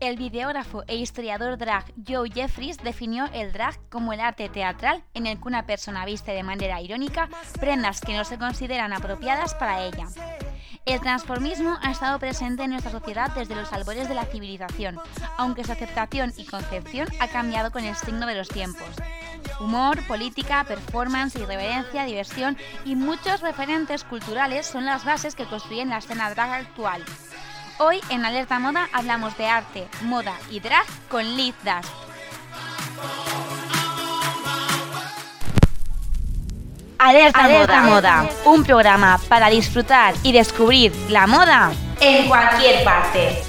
El videógrafo e historiador drag Joe Jeffries definió el drag como el arte teatral en el que una persona viste de manera irónica prendas que no se consideran apropiadas para ella. El transformismo ha estado presente en nuestra sociedad desde los albores de la civilización, aunque su aceptación y concepción ha cambiado con el signo de los tiempos. Humor, política, performance, irreverencia, diversión y muchos referentes culturales son las bases que construyen la escena drag actual. Hoy en Alerta Moda hablamos de arte, moda y drag con Liz Dust. Alerta, moda, un programa para disfrutar y descubrir la moda en cualquier parte.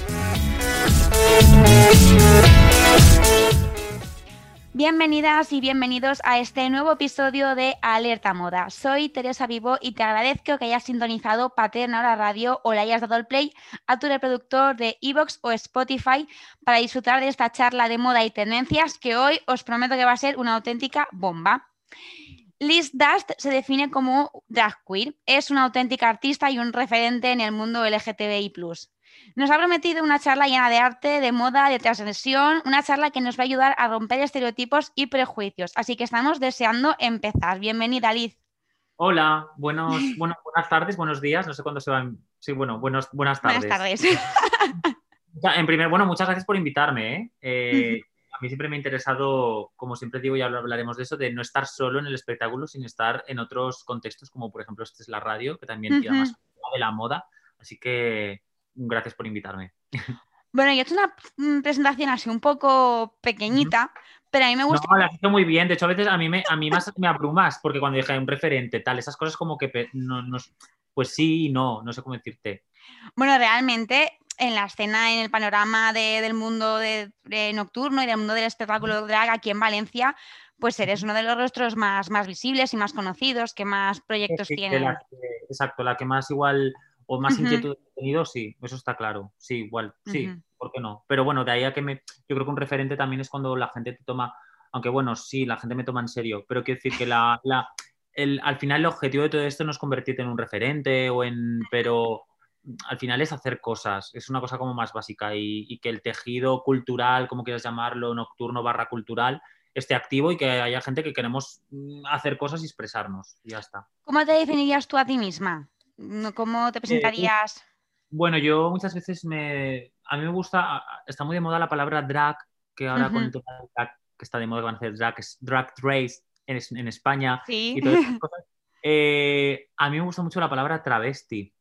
Bienvenidas y bienvenidos a este nuevo episodio de Alerta Moda. Soy Teresa Vivo y te agradezco que hayas sintonizado Paterna Radio o le hayas dado el play a tu reproductor de Evox o Spotify para disfrutar de esta charla de moda y tendencias que hoy os prometo que va a ser una auténtica bomba. Liz Dust se define como drag queer. Es una auténtica artista y un referente en el mundo LGTBI. Nos ha prometido una charla llena de arte, de moda, de transgresión, una charla que nos va a ayudar a romper estereotipos y prejuicios. Así que estamos deseando empezar. Bienvenida, Liz. Hola, buenos, buenas tardes, buenos días. No sé cuándo se van. Sí, bueno, buenos, buenas tardes. Buenas tardes. En primer, bueno, muchas gracias por invitarme. ¿eh? eh a mí siempre me ha interesado, como siempre digo, y hablaremos de eso, de no estar solo en el espectáculo, sino estar en otros contextos, como por ejemplo este es la radio, que también tiene más de la moda. Así que gracias por invitarme. Bueno, yo he hecho una mm, presentación así un poco pequeñita, pero a mí me gusta. No, la has hecho muy bien. De hecho, a veces a mí, me, a mí más me abrumas, porque cuando dije un referente, tal, esas cosas como que no, pues sí y no, no sé cómo decirte. Bueno, realmente en la escena, en el panorama del mundo de, nocturno y del mundo del espectáculo drag aquí en Valencia, pues eres uno de los rostros más, más visibles y más conocidos, que más proyectos tiene. exacto, la que más igual o más inquietud he tenido, sí, eso está claro. Sí, igual, sí, ¿por qué no? Pero bueno, de ahí a que me. Yo creo que un referente también es cuando la gente te toma. Aunque bueno, sí, la gente me toma en serio, pero quiero decir que la, la el, al final el objetivo de todo esto no es convertirte en un referente o en. Pero al final es hacer cosas, es una cosa como más básica y, que el tejido cultural, como quieras llamarlo, nocturno barra cultural, esté activo y que haya gente que queremos mm, hacer cosas y expresarnos. Y ya está. ¿Cómo te definirías tú a ti misma? ¿Cómo te eh, presentarías? bueno, yo muchas veces me... A mí me gusta, está muy de moda la palabra drag, que ahora con el tema drag, que está de moda van a hacer drag, es drag race en, España. Y todas esas cosas. Eh, a mí me gusta mucho la palabra travesti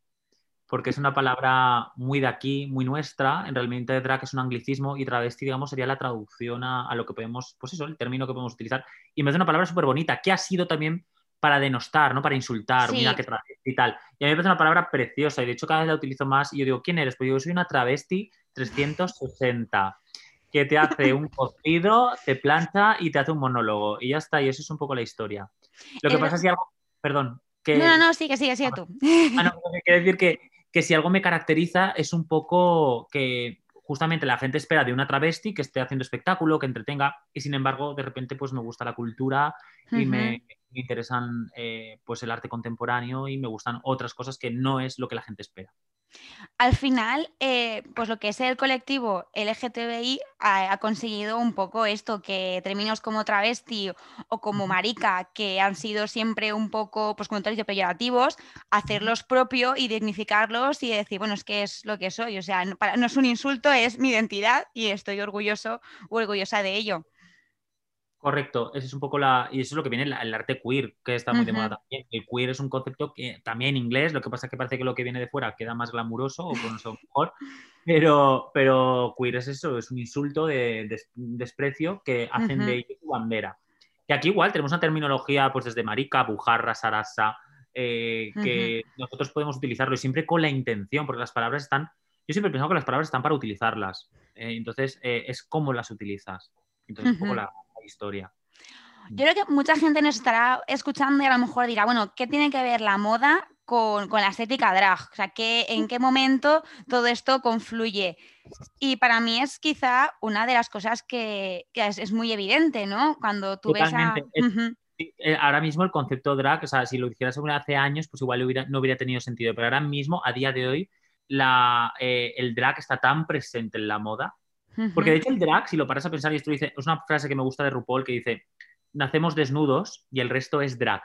porque es una palabra muy de aquí, muy nuestra. En realmente drag es un anglicismo y travesti, digamos, sería la traducción a, lo que podemos, pues eso, el término que podemos utilizar. Y me hace una palabra súper bonita, que ha sido también para denostar, ¿no? Para insultar, mira qué travesti y tal. Y a mí me parece una palabra preciosa y de hecho cada vez la utilizo más y yo digo, ¿quién eres? Pues yo soy una travesti 360 que te hace un cocido, te plancha y te hace un monólogo. Y ya está, y eso es un poco la historia. Lo que pasa es que algo... Perdón. Que... No, no, no, sigue, sigue, sigue tú. Ah, no, quiero decir que que si algo me caracteriza es un poco que justamente la gente espera de una travesti que esté haciendo espectáculo, que entretenga, y sin embargo, de repente, pues me gusta la cultura y me, interesan eh, pues el arte contemporáneo y me gustan otras cosas que no es lo que la gente espera. Al final, eh, pues lo que es el colectivo LGTBI ha, conseguido un poco esto, que términos como travesti o como marica, que han sido siempre un poco pues, comentarios peyorativos, hacerlos propio y dignificarlos y decir, bueno, es que es lo que soy. O sea, no, no es un insulto, es mi identidad y estoy orgulloso o orgullosa de ello. Correcto, eso es un poco la. Y eso es lo que viene el, arte queer, que está muy de moda también. El queer es un concepto que también en inglés, lo que pasa es que parece que lo que viene de fuera queda más glamuroso o con eso mejor, pero, pero queer es eso, es un insulto de, desprecio que hacen de ellos su bandera. Que aquí igual tenemos una terminología, pues desde marica, bujarra, sarasa, eh, que nosotros podemos utilizarlo y siempre con la intención, porque las palabras están. Yo siempre he pensado que las palabras están para utilizarlas. Eh, entonces, eh, es cómo las utilizas. Entonces, un poco la, historia. Yo creo que mucha gente nos estará escuchando y a lo mejor dirá, bueno, ¿qué tiene que ver la moda con, la estética drag? O sea, ¿en qué momento todo esto confluye? Y para mí es quizá una de las cosas que, es, muy evidente, ¿no? Cuando tú ves a... Eh, ahora mismo el concepto drag, o sea, si lo hicieras hace años, pues igual no hubiera tenido sentido, pero ahora mismo, a día de hoy, la, eh, el drag está tan presente en la moda Porque de hecho el drag, si lo paras a pensar, y esto dice, es una frase que me gusta de RuPaul que dice, nacemos desnudos y el resto es drag.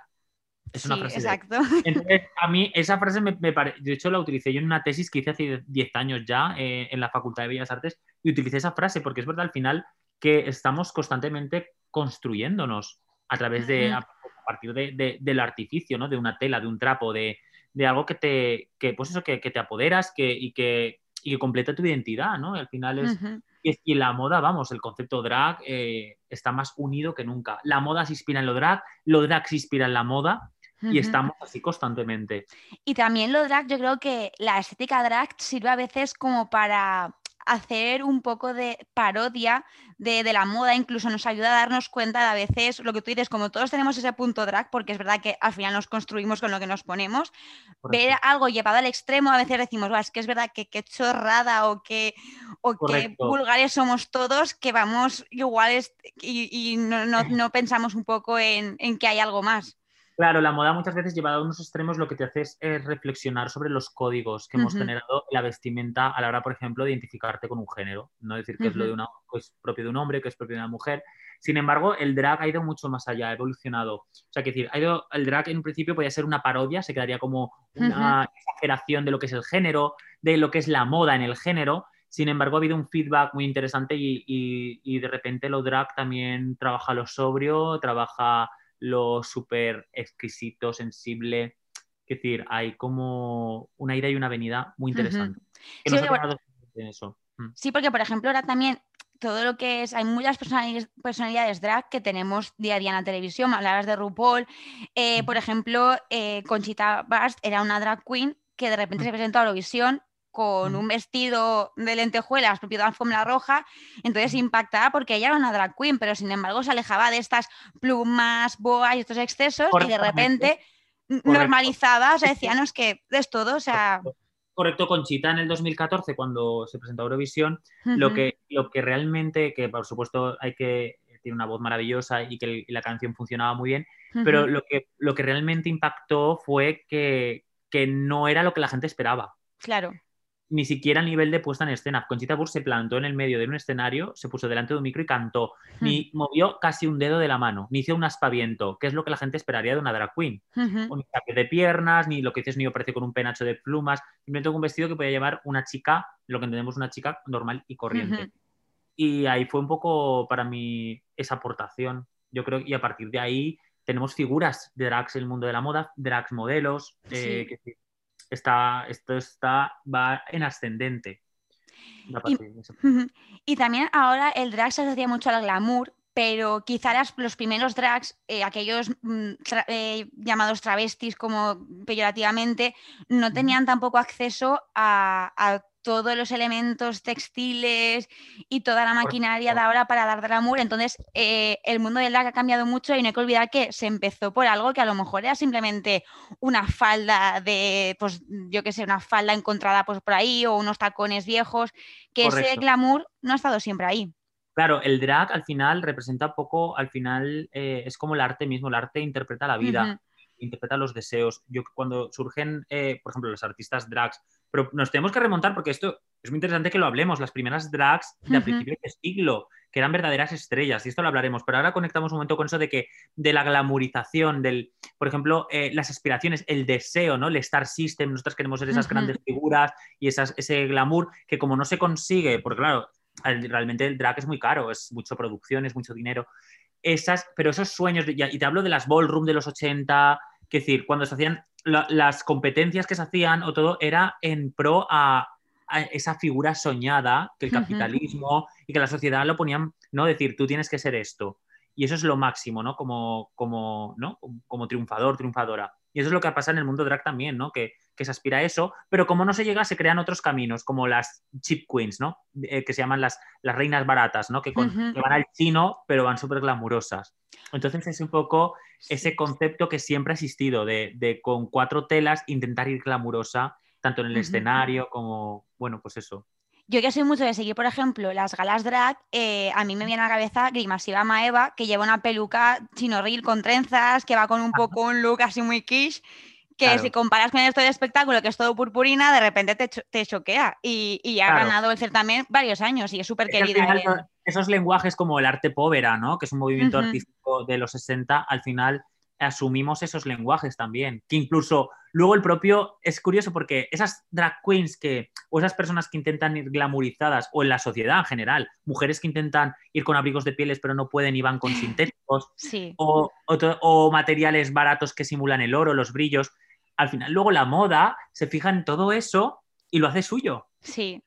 Es una frase. Exacto. Entonces, a mí esa frase me, me parece. De hecho, la utilicé yo en una tesis que hice hace 10 años ya eh, en la Facultad de Bellas Artes y utilicé esa frase porque es verdad al final que estamos constantemente construyéndonos a través de. a, partir de, del artificio, ¿no? De una tela, de un trapo, de, algo que te. Que, pues eso, que, te apoderas que, y, que, y que completa tu identidad, ¿no? al final es. Y, en la moda, vamos, el concepto drag eh, está más unido que nunca. La moda se inspira en lo drag, lo drag se inspira en la moda y estamos así constantemente. Y también lo drag, yo creo que la estética drag sirve a veces como para hacer un poco de parodia de, la moda, incluso nos ayuda a darnos cuenta de a veces lo que tú dices, como todos tenemos ese punto drag, porque es verdad que al final nos construimos con lo que nos ponemos, ver algo llevado al extremo, a veces decimos, es que es verdad que qué chorrada o que, o que vulgares somos todos, que vamos iguales y, no, pensamos un poco en que hay algo más. Claro, la moda muchas veces llevada a unos extremos lo que te hace es, reflexionar sobre los códigos que hemos generado la vestimenta a la hora, por ejemplo, de identificarte con un género. No decir que es lo de una, es propio de un hombre, que es propio de una mujer. Sin embargo, el drag ha ido mucho más allá, ha evolucionado. O sea, que decir, ha ido, el drag en un principio podía ser una parodia, se quedaría como una exageración de lo que es el género, de lo que es la moda en el género. Sin embargo, ha habido un feedback muy interesante y, y de repente lo drag también trabaja lo sobrio, trabaja lo súper exquisito, sensible. Es decir, hay como una ida y una venida muy interesante. Mm. sí, porque por ejemplo ahora también todo lo que es, hay muchas personalidades drag que tenemos día a día en la televisión, hablabas de RuPaul, eh, por ejemplo, eh, Conchita Bast era una drag queen que de repente se presentó a Eurovisión con un vestido de lentejuelas propio de alfombra roja, entonces impactaba porque ella era una drag queen, pero sin embargo se alejaba de estas plumas, boas y estos excesos y de repente normalizaba, o sea, decía, no, es que es todo, o sea... Correcto, Conchita en el 2014, cuando se presentó a Eurovisión, lo, que, lo que realmente, que por supuesto hay que tiene una voz maravillosa y que la canción funcionaba muy bien, pero lo que, lo que realmente impactó fue que, que no era lo que la gente esperaba. Claro ni siquiera a nivel de puesta en escena. Conchita Wurst se plantó en el medio de un escenario, se puso delante de un micro y cantó. Ni hmm. movió casi un dedo de la mano, ni hizo un aspaviento, que es lo que la gente esperaría de una drag queen. cambio de piernas, ni lo que dices, ni aparece con un penacho de plumas. Simplemente un vestido que podía llevar una chica, lo que entendemos una chica normal y corriente. Y ahí fue un poco para mí esa aportación. Yo creo, y a partir de ahí tenemos figuras de drags en el mundo de la moda, drags modelos, eh, que está, esto está, va en ascendente. Y, también ahora el drag se asocia mucho al glamour, pero quizá los primeros drags, eh, aquellos mm, eh, llamados travestis como peyorativamente, no tenían tampoco acceso a, a todos los elementos textiles y toda la maquinaria de ahora para dar glamour. Entonces, eh, el mundo del drag ha cambiado mucho y no hay que olvidar que se empezó por algo que a lo mejor era simplemente una falda de, pues yo qué sé, una falda encontrada pues, por ahí o unos tacones viejos, que ese glamour no ha estado siempre ahí. Claro, el drag al final representa poco, al final eh, es como el arte mismo, el arte interpreta la vida. interpreta los deseos. Yo cuando surgen, eh, por ejemplo, los artistas drags pero nos tenemos que remontar porque esto es muy interesante que lo hablemos. Las primeras drags de principio de siglo, que eran verdaderas estrellas, y esto lo hablaremos, pero ahora conectamos un momento con eso de que de la glamurización, del, por ejemplo, eh, las aspiraciones, el deseo, ¿no? El Star System, nosotros queremos ser esas grandes figuras y esas, ese glamour que como no se consigue, porque claro, realmente el drag es muy caro, es mucha producción, es mucho dinero. Esas, pero esos sueños, y te hablo de las ballroom de los 80, que decir, cuando se hacían las competencias que se hacían o todo era en pro a, esa figura soñada que el capitalismo y que la sociedad lo ponían, ¿no? Decir, tú tienes que ser esto. Y eso es lo máximo, ¿no? Como, como, ¿no? como triunfador, triunfadora. Y eso es lo que pasa en el mundo drag también, ¿no? Que, se aspira a eso, pero como no se llega, se crean otros caminos, como las cheap queens, ¿no? Eh, que se llaman las, las reinas baratas, ¿no? Que, que van al chino, pero van súper glamurosas. Entonces es un poco ese concepto que siempre ha existido, de, con cuatro telas intentar ir glamurosa, tanto en el escenario como, bueno, pues eso. Yo que soy mucho de seguir, por ejemplo, las galas drag, eh, a mí me viene a la cabeza Grimasiva Maeva, que lleva una peluca chino con trenzas, que va con un poco un look así muy quiche, que si comparas con esto de espectáculo, que es todo purpurina, de repente te, te choquea. Y, y ha ganado el certamen varios años y es súper querida. Esos lenguajes como el arte povera, ¿no? Que es un movimiento artístico de los 60, al final asumimos esos lenguajes también. Que incluso luego el propio. Es curioso porque esas drag queens que. o esas personas que intentan ir glamurizadas, o en la sociedad en general, mujeres que intentan ir con abrigos de pieles pero no pueden y van con sintéticos, o, o materiales baratos que simulan el oro, los brillos al final luego la moda se fija en todo eso y lo hace suyo. Sí.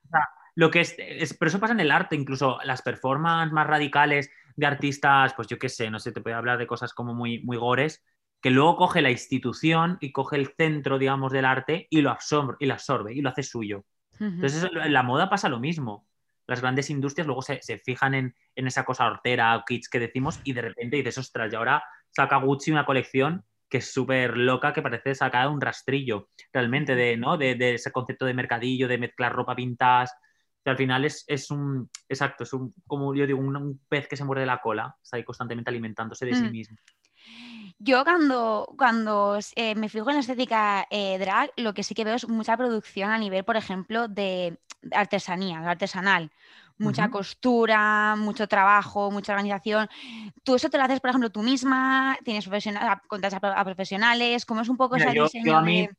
lo que es, pero eso pasa en el arte, incluso las performances más radicales de artistas, pues yo qué sé, no sé, te puedo hablar de cosas como muy, muy gores, que luego coge la institución y coge el centro, digamos, del arte y lo absorbe y lo, absorbe, y lo hace suyo. Entonces, en la moda pasa lo mismo. Las grandes industrias luego se, fijan en, esa cosa hortera o kits que decimos y de repente dices, ostras, y ahora saca Gucci una colección que es súper loca, que parece sacada un rastrillo, realmente, de, ¿no? De, ese concepto de mercadillo, de mezclar ropa pintas, que al final es, un, exacto, es un, como yo digo, un, pez que se muerde la cola, está ahí constantemente alimentándose de sí mm. mismo. Yo cuando, cuando eh, me fijo en la estética eh, drag, lo que sí que veo es mucha producción a nivel, por ejemplo, de artesanía, artesanal mucha costura, mucho trabajo, mucha organización. ¿Tú eso te lo haces, por ejemplo, tú misma? ¿Tienes profesional, a, profesionales? ¿Cómo es un poco ese diseño?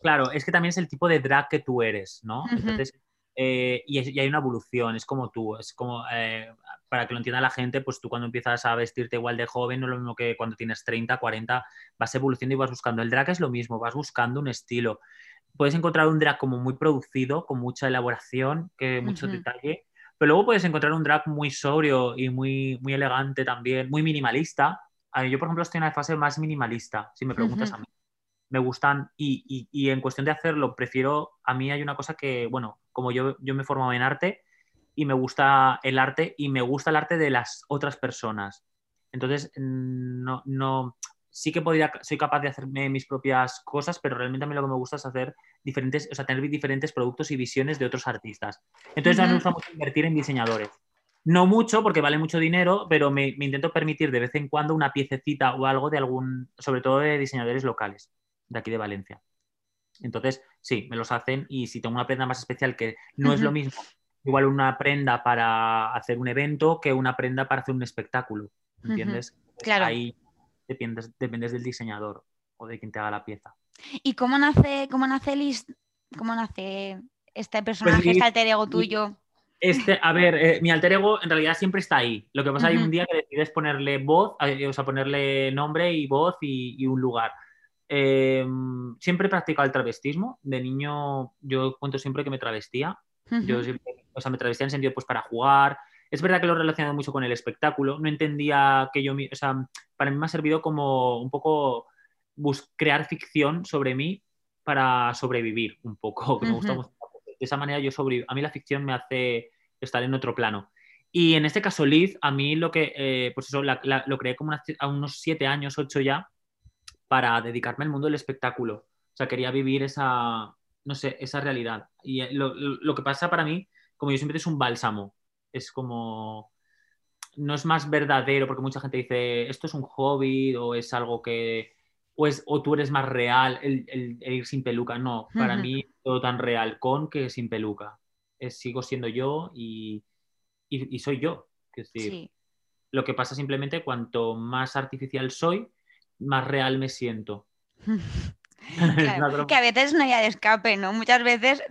Claro, es que también es el tipo de drag que tú eres, ¿no? Entonces, eh, y, hay una evolución, es como tú, es como, eh, para que lo entienda la gente, pues tú cuando empiezas a vestirte igual de joven, no es lo mismo que cuando tienes 30, 40, vas evolucionando y vas buscando. El drag es lo mismo, vas buscando un estilo. Puedes encontrar un drag como muy producido, con mucha elaboración, que mucho detalle, pero luego puedes encontrar un drag muy sobrio y muy, muy elegante también, muy minimalista. Yo, por ejemplo, estoy en una fase más minimalista, si me preguntas a mí. Me gustan y, y, en cuestión de hacerlo, prefiero, a mí hay una cosa que, bueno, como yo, yo me he formado en arte y me gusta el arte y me gusta el arte de las otras personas. Entonces, no, no, sí que podría, soy capaz de hacerme mis propias cosas, pero realmente a mí lo que me gusta es hacer diferentes, o sea, tener diferentes productos y visiones de otros artistas. Entonces, a mí me gusta mucho invertir en diseñadores. No mucho, porque vale mucho dinero, pero me, intento permitir de vez en cuando una piececita o algo de algún, sobre todo de diseñadores locales, de aquí de Valencia. Entonces, sí, me los hacen y si tengo una prenda más especial que no es lo mismo, igual una prenda para hacer un evento que una prenda para hacer un espectáculo, ¿entiendes? Claro. Ahí dependes, dependes del diseñador o de quien te haga la pieza. ¿Y cómo nace, cómo nace Liz? ¿Cómo nace este personaje, pues este alter ego tuyo? Este, a ver, eh, mi alter ego en realidad siempre está ahí. Lo que pasa es que hay un día que decides ponerle voz, eh, o sea, ponerle nombre y voz y, un lugar. Em, siempre he practicado el travestismo. De niño, yo cuento siempre que me travestía. Yo o sea, me travestía en sentido pues para jugar, es verdad que lo he relacionado mucho con el espectáculo. No entendía que yo, o sea, para mí me ha servido como un poco crear ficción sobre mí para sobrevivir un poco, me gusta De esa manera yo sobrevivo. A mí la ficción me hace estar en otro plano. Y en este caso, Liz, a mí lo que, eh, pues eso, lo creé como a unos siete años, ocho ya, para dedicarme al mundo del espectáculo. O sea, quería vivir esa, no sé, esa realidad. Y eh, lo, lo que pasa para mí, como yo siempre, es un bálsamo es como no es más verdadero, porque mucha gente dice, esto es un hobby o es algo que, o, o tú eres más real el, ir sin peluca. No, para mí todo tan real con que sin peluca. Es, sigo siendo yo y, soy yo. Es decir, lo que pasa simplemente cuanto más artificial soy, más real me siento. que a veces no hay de escape, ¿no? Muchas veces,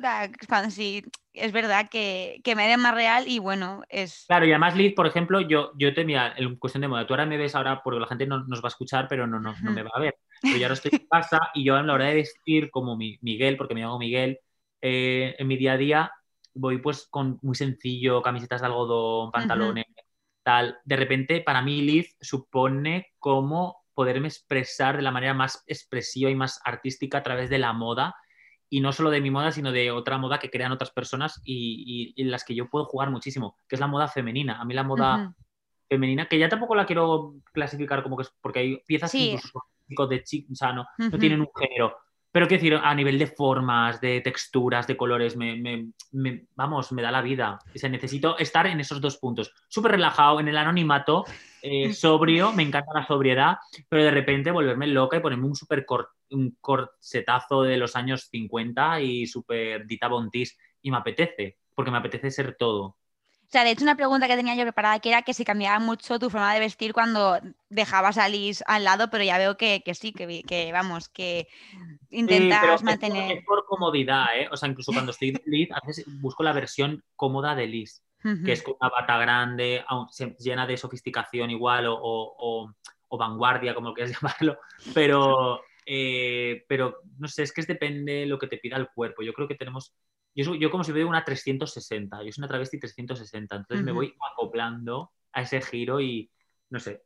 cuando sí, es verdad que, me den más real y bueno, es... Claro, y además Liz, por ejemplo, yo, yo te, mira, en cuestión de moda, tú ahora me ves ahora, porque la gente no nos va a escuchar, pero no, no, no me va a ver. Yo ahora estoy en casa y yo a la hora de vestir como mi, Miguel, porque me llamo Miguel, eh, en mi día a día voy pues con muy sencillo, camisetas de algodón, pantalones, tal. De repente, para mí Liz supone como poderme expresar de la manera más expresiva y más artística a través de la moda y no solo de mi moda, sino de otra moda que crean otras personas y, en las que yo puedo jugar muchísimo, que es la moda femenina. A mí la moda femenina, que ya tampoco la quiero clasificar como que es, porque hay piezas incluso de chicos, o sea, no, no tienen un género, Pero quiero decir, a nivel de formas, de texturas, de colores, me, vamos, me da la vida. O necesito estar en esos dos puntos. Súper relajado, en el anonimato, eh, sobrio, me encanta la sobriedad, pero de repente volverme loca y ponerme un súper un corsetazo de los años 50 y súper Dita Bontis. Y me apetece, porque me apetece ser todo. O sea, de hecho, una pregunta que tenía yo preparada que era que si cambiaba mucho tu forma de vestir cuando dejabas a Liz al lado, pero ya veo que, sí, que, vamos, que intentas mantener. Es por, comodidad, ¿eh? O sea, incluso cuando estoy de Liz, a veces busco la versión cómoda de Liz, que es con una bata grande, llena de sofisticación igual o, vanguardia, como quieras llamarlo, pero. Eh, pero no sé, es que es depende de lo que te pida el cuerpo. Yo creo que tenemos yo, como si veo una 360, yo soy una travesti 360, entonces me voy acoplando a ese giro y no sé.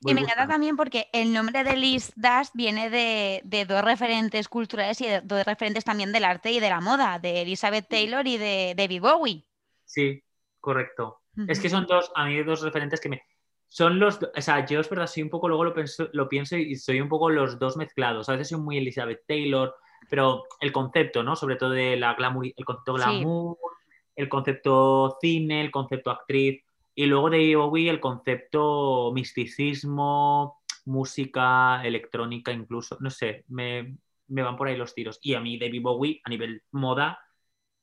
Y me encanta también porque el nombre de Liz Dash viene de, dos referentes culturales y de dos referentes también del arte y de la moda, de Elizabeth Taylor y de David Bowie. Sí, correcto. Es que son dos, a mí dos referentes que me... Son los, o sea, yo es verdad, soy un poco, luego lo, lo pienso y soy un poco los dos mezclados. A veces soy muy Elizabeth Taylor, pero el concepto, ¿no? Sobre todo de la glamour, el concepto glamour, el concepto cine, el concepto actriz, y luego de Bowie el concepto misticismo, música, electrónica incluso, no sé, me, van por ahí los tiros. Y a mí David Bowie, a nivel moda,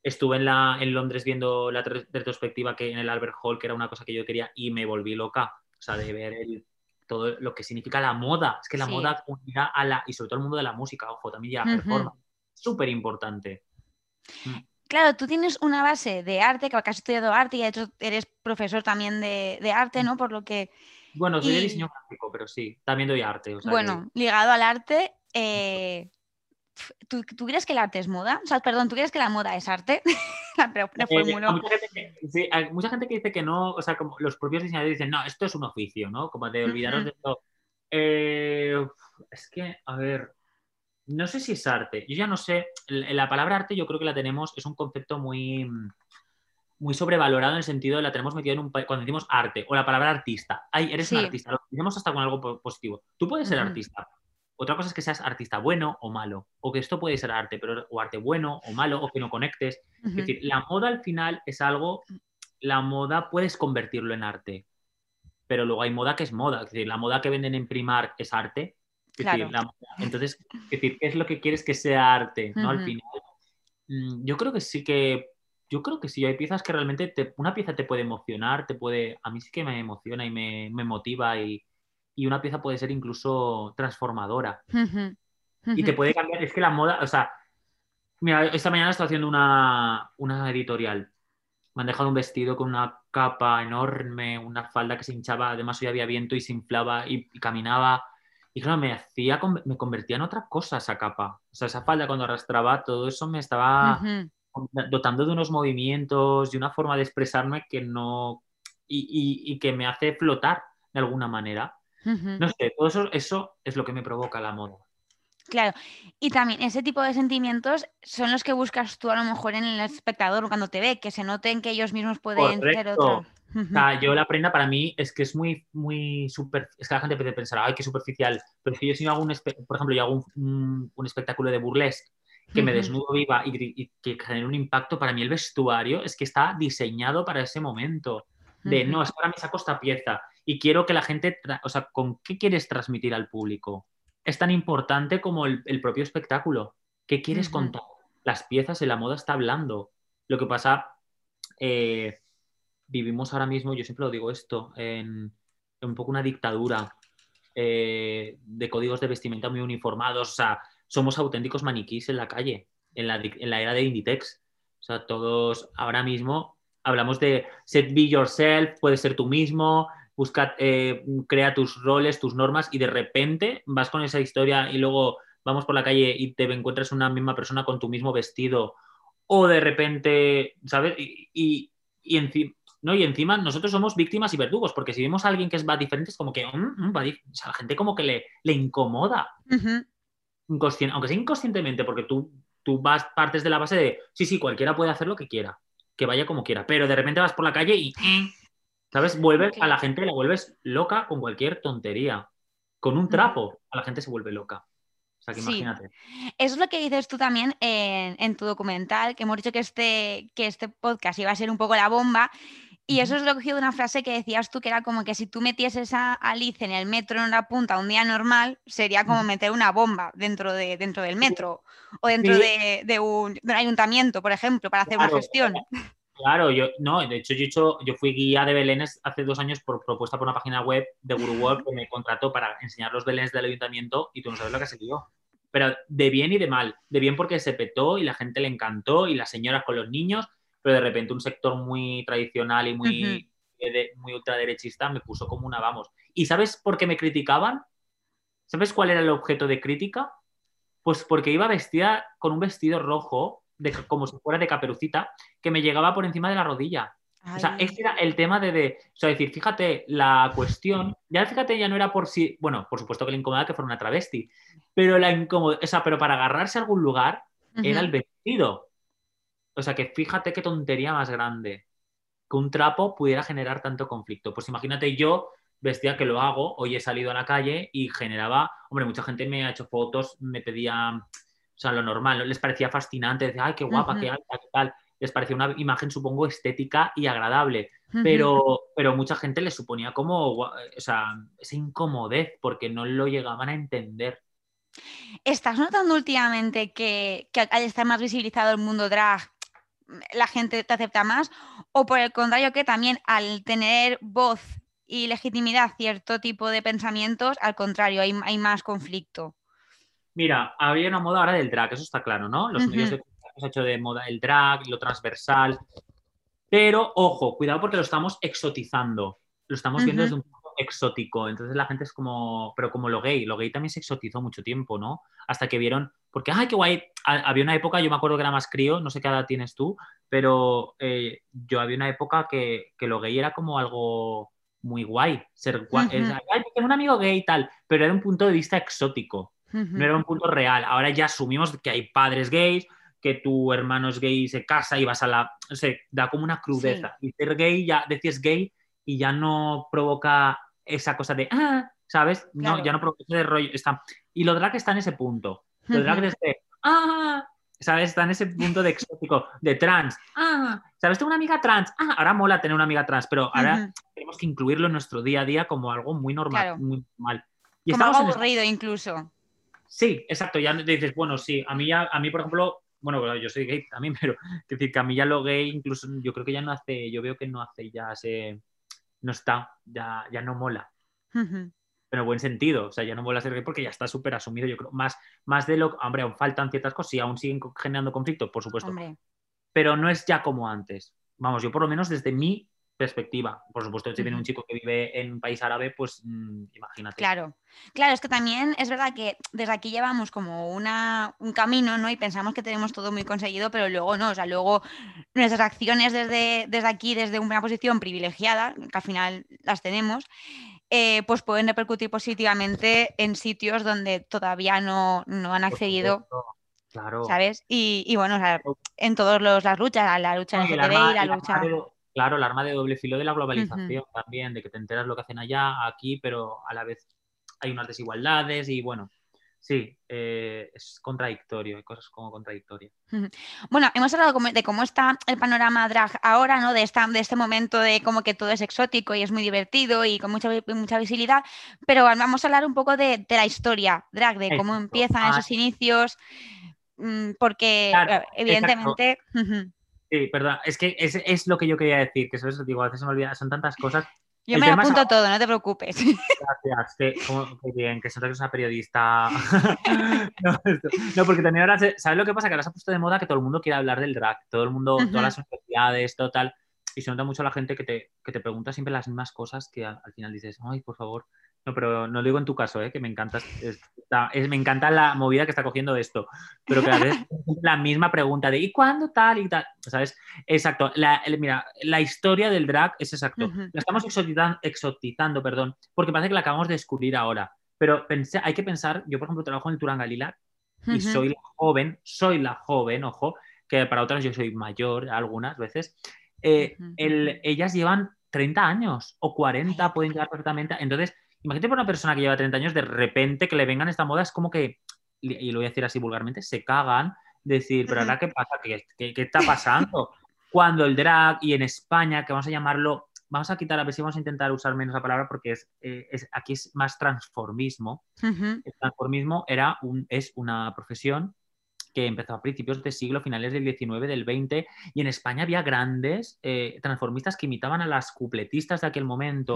estuve en, la, en Londres viendo la retrospectiva que en el Albert Hall, que era una cosa que yo quería, y me volví loca. O sea, de ver el, todo lo que significa la moda. Es que la moda unida a la, y sobre todo el mundo de la música, ojo, también ya performance. Súper importante. Mm. Claro, tú tienes una base de arte, que has estudiado arte y de hecho eres profesor también de, arte, ¿no? Por lo que... Bueno, soy de diseño gráfico, pero sí, también doy arte. bueno, ligado al arte, eh, ¿tú, crees que el arte es moda? O sea, perdón, ¿tú crees que la moda es arte? pero, eh, mucha, gente que, sí, hay mucha gente que dice que no, o sea, como los propios diseñadores dicen, no, esto es un oficio, ¿no? Como de olvidaros de esto. Eh, es que, a ver, no sé si es arte. Yo ya no sé. La palabra arte yo creo que la tenemos, es un concepto muy, muy sobrevalorado en el sentido de la tenemos metida en un cuando decimos arte o la palabra artista. Ay, eres un artista. Lo tenemos hasta con algo positivo. Tú puedes ser artista. Otra cosa es que seas artista bueno o malo, o que esto puede ser arte, pero o arte bueno o malo, o que no conectes. Es decir, la moda al final es algo, la moda puedes convertirlo en arte, pero luego hay moda que es moda. Es decir, la moda que venden en Primar es arte, entonces, ¿qué es lo que quieres que sea arte? ¿no? Al final, mm, yo creo que sí que, yo creo que sí, hay piezas que realmente, una pieza te puede emocionar, te puede, a mí sí que me emociona y me, motiva y, una pieza puede ser incluso transformadora. Y te puede cambiar, es que la moda, o sea, mira, esta mañana estoy haciendo una, editorial. Me han dejado un vestido con una capa enorme, una falda que se hinchaba, además hoy había viento y se inflaba y caminaba y claro, me hacía, me convertía en otra cosa esa capa. O sea, esa falda cuando arrastraba, todo eso me estaba dotando de unos movimientos, y una forma de expresarme que no. y, que me hace flotar de alguna manera. No sé, todo eso, eso es lo que me provoca la moda. Claro, y también ese tipo de sentimientos son los que buscas tú a lo mejor en el espectador cuando te ve, que se noten que ellos mismos pueden ser otro. yo la prenda para mí es que es muy, muy super, es que la gente puede pensar, ay, qué superficial, pero que yo si hago un, por ejemplo, yo hago un, un, espectáculo de burlesque que me desnudo viva y, que genera un impacto, para mí el vestuario es que está diseñado para ese momento. De, no, es para mí saco esta pieza y quiero que la gente, o sea, ¿con qué quieres transmitir al público? Es tan importante como el, el propio espectáculo. ¿Qué quieres contar? Las piezas en la moda está hablando. Lo que pasa... Eh, vivimos ahora mismo, yo siempre lo digo esto, en, un poco una dictadura eh, de códigos de vestimenta muy uniformados. O sea, somos auténticos maniquís en la calle, en la, en la era de Inditex. O sea, todos ahora mismo hablamos de set be yourself, puedes ser tú mismo, busca, eh, crea tus roles, tus normas y de repente vas con esa historia y luego vamos por la calle y te encuentras una misma persona con tu mismo vestido o de repente, ¿sabes? Y, y, y encima, ¿no? Y encima nosotros somos víctimas y verdugos, porque si vemos a alguien que es, va diferente, es como que mm, mm, la gente como que le, le incomoda. aunque sea inconscientemente, porque tú, tú vas, partes de la base de, sí, sí, cualquiera puede hacer lo que quiera, que vaya como quiera, pero de repente vas por la calle y, ¿sabes? Vuelves, a la gente la vuelves loca con cualquier tontería. Con un trapo, a la gente se vuelve loca. sea, que imagínate. Eso es lo que dices tú también en, tu documental, que hemos dicho que este, que este podcast iba a ser un poco la bomba. Y eso es lo que de una frase que decías tú, que era como que si tú metieses a Alice en el metro en una punta un día normal, sería como meter una bomba dentro, de, dentro del metro o dentro de, un, ayuntamiento, por ejemplo, para hacer una gestión. Claro, yo no, de hecho yo, yo fui guía de belenes hace dos años por propuesta por una página web de Guru World que me contrató para enseñar los belenes del ayuntamiento y tú no sabes lo que se dio. Pero de bien y de mal. De bien porque se petó y la gente le encantó y las señoras con los niños pero de repente un sector muy tradicional y muy, muy ultraderechista me puso como una vamos. ¿Y sabes por qué me criticaban? ¿Sabes cuál era el objeto de crítica? Pues porque iba vestida con un vestido rojo, de, como si fuera de caperucita, que me llegaba por encima de la rodilla. O sea, ese era el tema de, de, o sea, decir, fíjate, la cuestión, ya fíjate, ya no era por si, bueno, por supuesto que le incomodaba que fuera una travesti, pero la incomodidad, o sea, pero para agarrarse a algún lugar era el vestido. O sea que fíjate qué tontería más grande que un trapo pudiera generar tanto conflicto. Pues imagínate yo vestía que lo hago, hoy he salido a la calle y generaba, hombre, mucha gente me ha hecho fotos, me pedía, o sea, lo normal, les parecía fascinante, decía, ay, qué guapa, qué alta, qué tal. Les parecía una imagen, supongo, estética y agradable, pero, pero mucha gente les suponía como, o sea, esa incomodez porque no lo llegaban a entender. ¿Estás notando últimamente que, que al estar más visibilizado el mundo drag, la gente te acepta más, o por el contrario que también al tener voz y legitimidad cierto tipo de pensamientos, al contrario, hay, hay más conflicto. Mira, había una moda ahora del drag, eso está claro, ¿no? Los medios de comunicación han hecho de moda el drag, lo transversal, pero ojo, cuidado porque lo estamos exotizando, lo estamos viendo desde un punto exótico, entonces la gente es como, pero como lo gay, lo gay también se exotizó mucho tiempo, ¿no? Hasta que vieron porque, ay, qué guay. Había una época, yo me acuerdo que era más crío, no sé qué edad tienes tú, pero eh, yo había una época que, lo gay era como algo muy guay. Ser guay. ay, tengo un amigo gay y tal, pero era un punto de vista exótico, no era un punto real. Ahora ya asumimos que hay padres gays, que tu hermano es gay y se casa y vas a la. O sea, da como una crudeza. Y ser gay, ya decís gay y ya no provoca esa cosa de. Ah, ¿sabes? No, ya no provoca ese rollo. Está... Y lo drag está en ese punto. Lo drag desde, ah, ¿sabes? Está en ese punto de exótico, de trans. Ah, ¿sabes? Tengo una amiga trans. Ah, ahora mola tener una amiga trans, pero ahora tenemos que incluirlo en nuestro día a día como algo muy normal. Muy normal. Y como algo aburrido incluso. Sí, exacto. Ya dices, bueno, sí, a mí, ya, a mí por ejemplo, bueno, yo soy gay también, pero es decir, que a mí ya lo gay, incluso yo creo que ya no hace, yo veo que no hace ya se, no está, ya, ya no mola pero en buen sentido. O sea, ya no vuelve a ser gay porque ya está súper asumido, yo creo. Más, más de lo. Hombre, aún faltan ciertas cosas y aún siguen generando conflicto, por supuesto. Pero no es ya como antes. Vamos, yo por lo menos desde mi perspectiva. Por supuesto, si viene un chico que vive en un país árabe, pues mm, imagínate. Claro, claro, es que también es verdad que desde aquí llevamos como una, un camino, ¿no? Y pensamos que tenemos todo muy conseguido, pero luego no, o sea, luego nuestras acciones desde, desde aquí, desde una posición privilegiada, que al final las tenemos, eh, pues pueden repercutir positivamente en sitios donde todavía no, han accedido. Claro. ¿Sabes? Y, bueno, en todas las luchas, la lucha LGTBI, la, lucha. Claro, el arma de doble filo de la globalización también, de que te enteras lo que hacen allá, aquí, pero a la vez hay unas desigualdades y bueno, sí, eh, es contradictorio, hay cosas como contradictorias. Bueno, hemos hablado de cómo está el panorama drag ahora, ¿no? De, esta, de este momento de como que todo es exótico y es muy divertido y con mucha, mucha visibilidad, pero vamos a hablar un poco de, la historia drag, de cómo empiezan ah. esos inicios, mm, porque eh, evidentemente... Sí, perdón, es que es, lo que yo quería decir, que eso es, digo, a veces se me olvida, son tantas cosas yo me apunto todo, no te preocupes. Gracias, que, bien, que siento que es una periodista. no, porque también ahora, ¿sabes lo que pasa? Que ahora se ha puesto de moda que todo el mundo quiere hablar del drag, todo el mundo, todas las universidades, total. Y se nota mucho la gente que te, que te pregunta siempre las mismas cosas que al, final dices, ay, por favor, no, pero no lo digo en tu caso, ¿eh? que me encanta, me encanta la movida que está cogiendo esto, pero que a veces la misma pregunta de ¿y cuándo tal y tal? ¿Sabes? Exacto. La, mira, la historia del drag es exacto. La estamos exotizando, perdón, porque parece que la acabamos de descubrir ahora. Pero pensé, hay que pensar, yo por ejemplo trabajo en el Turanga y soy la joven, soy la joven, ojo, que para otras yo soy mayor algunas veces. Eh, ellas llevan 30 años o 40, pueden llegar perfectamente. Entonces, Imagínate por una persona que lleva 30 años, de repente que le vengan esta moda, es como que y lo voy a decir así vulgarmente, se cagan, decir, pero ahora qué pasa, ¿Qué, qué, está pasando? Cuando el drag, y en España, que vamos a llamarlo, vamos a quitar, a ver si vamos a intentar usar menos la palabra porque es, eh, aquí es más transformismo. El transformismo era un, es una profesión que empezó a principios de siglo, finales del 19, del 20, y en España había grandes eh, transformistas que imitaban a las cupletistas de aquel momento.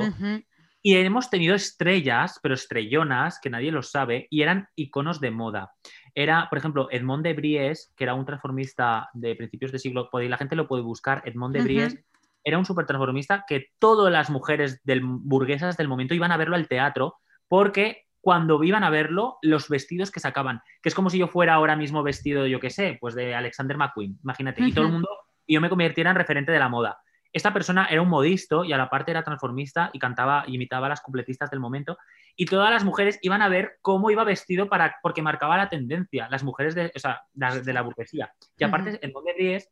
Y hemos tenido estrellas, pero estrellonas, que nadie lo sabe, y eran iconos de moda. Era, por ejemplo, Edmond de Bries, que era un transformista de principios de siglo, y la gente lo puede buscar, Edmond de Bries, era un super transformista que todas las mujeres del, burguesas del momento iban a verlo al teatro, porque cuando iban a verlo, los vestidos que sacaban, que es como si yo fuera ahora mismo vestido, yo qué sé, pues de Alexander McQueen, imagínate, y todo el mundo, y yo me convirtiera en referente de la moda esta persona era un modisto y a la parte era transformista y cantaba y imitaba a las completistas del momento. Y todas las mujeres iban a ver cómo iba vestido para, porque marcaba la tendencia, las mujeres de, o sea, de la burguesía. Y aparte, el Monde Bries,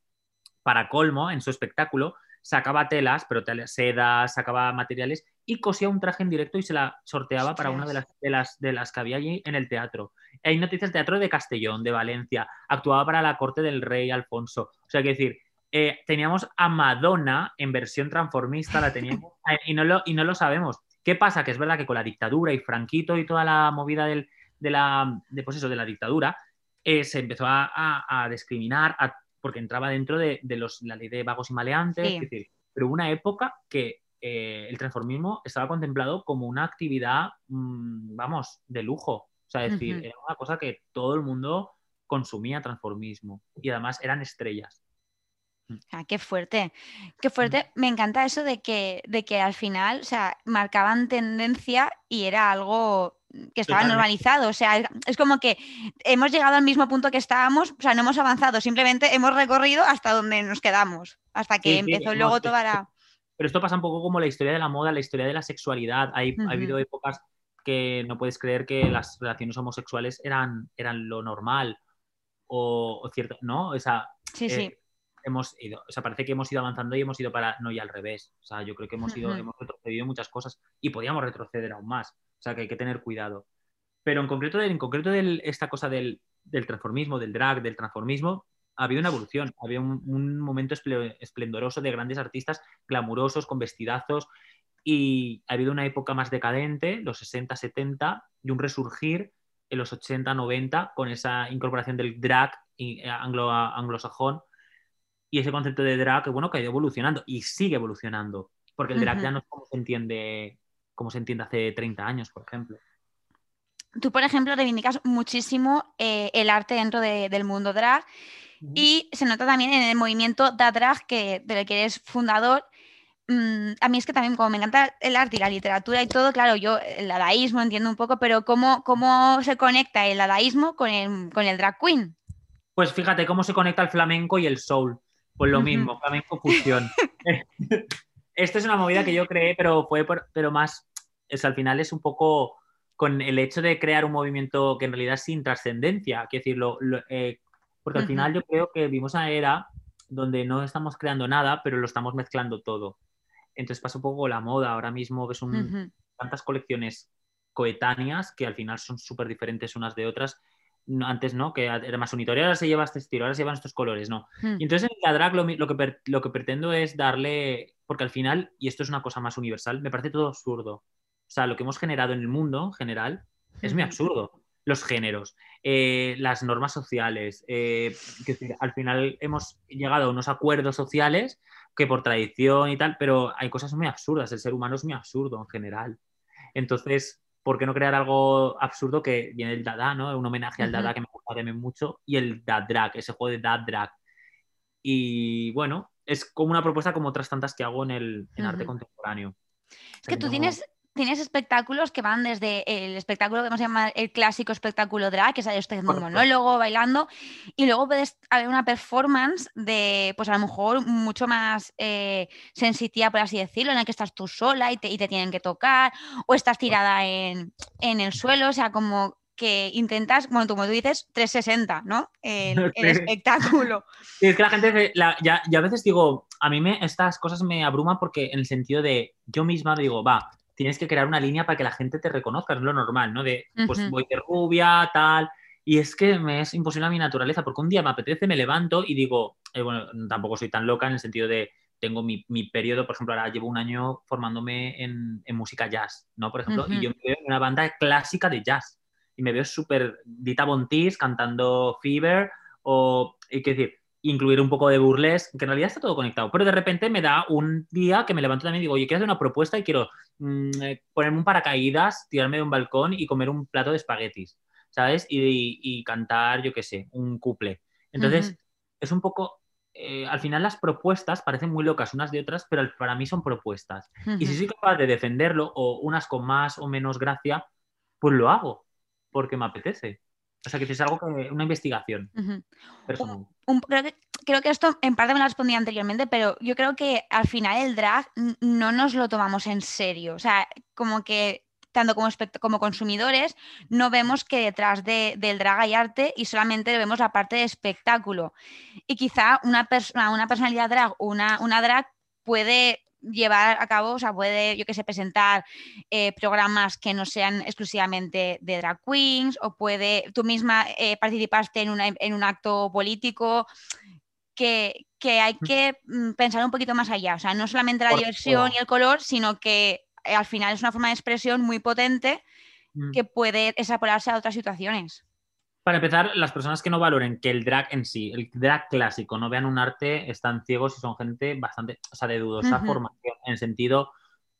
para colmo, en su espectáculo, sacaba telas, pero telas, sedas, sacaba materiales y cosía un traje en directo y se la sorteaba para una de las, de las, de las que había allí en el teatro. Hay noticias del teatro de Castellón, de Valencia, actuaba para la corte del rey Alfonso. O sea, que decir, eh, teníamos a Madonna en versión transformista, la teníamos y no, lo, y no lo sabemos. ¿Qué pasa? Que es verdad que con la dictadura y Franquito y toda la movida del, de, la, de, pues de la dictadura, eh, se empezó a, discriminar porque entraba dentro de, los, la ley de vagos y maleantes. pero hubo una época que eh, el transformismo estaba contemplado como una actividad, mm, vamos, de lujo. O sea, es decir, era una cosa que todo el mundo consumía transformismo y además eran estrellas. Ah, qué fuerte, qué fuerte. Me encanta eso de que, de que al final, o sea, marcaban tendencia y era algo que estaba normalizado. O sea, es como que hemos llegado al mismo punto que estábamos, o sea, no hemos avanzado, simplemente hemos recorrido hasta donde nos quedamos, hasta que empezó luego toda la... Pero esto pasa un poco como la historia de la moda, la historia de la sexualidad. Hay, Ha habido épocas que no puedes creer que las relaciones homosexuales eran, eran lo normal o, cierto, ¿no? O sea, sí, sí eh, hemos ido, o sea, parece que hemos ido avanzando y hemos ido para, no, y al revés. O sea, yo creo que hemos ido, hemos retrocedido muchas cosas y podíamos retroceder aún más. O sea, que hay que tener cuidado. Pero en concreto, en concreto de esta cosa del, transformismo, del drag, del transformismo, había una evolución, había un, momento esplendoroso de grandes artistas glamurosos, con vestidazos, y ha habido una época más decadente, los 60, 70, y un resurgir en los 80, 90, con esa incorporación del drag eh, anglo, anglosajón, y ese concepto de drag, bueno, que ha ido evolucionando y sigue evolucionando, porque el drag ya no es como se entiende, como se entiende hace 30 años, por ejemplo. Tú, por ejemplo, reivindicas muchísimo eh, el arte dentro del mundo drag y se nota también en el movimiento da drag que, del que eres fundador. Mm, a mí es que también como me encanta el arte y la literatura y todo, claro, yo el dadaísmo entiendo un poco, pero ¿cómo, cómo se conecta el dadaísmo con el, con el drag queen? Pues fíjate cómo se conecta el flamenco y el soul. Pues lo mismo, flamenco fusión. Esta es una movida que yo creé, pero fue pero más, es, al final es un poco con el hecho de crear un movimiento que en realidad es sin trascendencia, que decirlo, eh, porque al final yo creo que vivimos una era donde no estamos creando nada, pero lo estamos mezclando todo. Entonces pasa un poco la moda, ahora mismo ves un, tantas colecciones coetáneas que al final son súper diferentes unas de otras antes no, que era más unitorio, ahora se lleva este estilo, ahora se llevan estos colores, no. Hmm. Y entonces en la drag lo, que, lo que pretendo es darle, porque al final, y esto es una cosa más universal, me parece todo absurdo. O sea, lo que hemos generado en el mundo en general es muy absurdo. Los géneros, eh, las normas sociales, eh, que al final hemos llegado a unos acuerdos sociales que por tradición y tal, pero hay cosas muy absurdas, el ser humano es muy absurdo en general. Entonces, ¿por qué no crear algo absurdo que viene del Dada, ¿no? Un homenaje al Dada que me gusta también mucho y el Dad Drag, ese juego de Dad Drag. Y bueno, es como una propuesta como otras tantas que hago en el arte contemporáneo. Es que tú tienes, tienes espectáculos que van desde el espectáculo que vamos a llamar el clásico espectáculo drag, que es usted haciendo un monólogo, bailando, y luego puedes haber una performance de, pues a lo mejor mucho más eh, sensitiva, por así decirlo, en la que estás tú sola y te, y te tienen que tocar, o estás tirada en, en el suelo, o sea, como que intentas, bueno, como tú dices, 360, ¿no? El, espectáculo. Sí, es que la gente, ya, ya, a veces digo, a mí me, estas cosas me abruman porque en el sentido de yo misma digo, va, tienes que crear una línea para que la gente te reconozca, es lo normal, ¿no? De, pues voy de rubia, tal, Y es que me es imposible a mi naturaleza, porque un día me apetece, me levanto y digo, eh, bueno, tampoco soy tan loca en el sentido de, tengo mi, mi, periodo, por ejemplo, ahora llevo un año formándome en, en música jazz, ¿no? Por ejemplo, y yo me veo en una banda clásica de jazz y me veo súper Dita Bontis cantando Fever o, y que decir, incluir un poco de burlesque, que en realidad está todo conectado, pero de repente me da un día que me levanto también y digo, oye, quiero hacer una propuesta y quiero mm, eh, ponerme un paracaídas, tirarme de un balcón y comer un plato de espaguetis, ¿sabes? Y, y, cantar, yo qué sé, un couple. Entonces, es un poco, eh, al final las propuestas parecen muy locas unas de otras, pero para mí son propuestas. Y si soy capaz de defenderlo, o unas con más o menos gracia, pues lo hago, porque me apetece. O sea, que es algo que una investigación creo, que, esto en parte me lo respondí anteriormente, pero yo creo que al final el drag no nos lo tomamos en serio. O sea, como que tanto como, como consumidores, no vemos que detrás del drag hay arte y solamente vemos la parte de espectáculo. Y quizá una, persona una personalidad drag, una, una drag puede llevar a cabo, o sea, puede, yo que sé, presentar eh, programas que no sean exclusivamente de drag queens, o puede, tú misma eh, participaste en, en, un acto político, que, que hay que mm, pensar un poquito más allá, o sea, no solamente la diversión y el color, sino que eh, al final es una forma de expresión muy potente mm. que puede extrapolarse a otras situaciones. Para empezar, las personas que no valoren que el drag en sí, el drag clásico, no vean un arte, están ciegos y son gente bastante, o sea, de dudosa formación, en el sentido,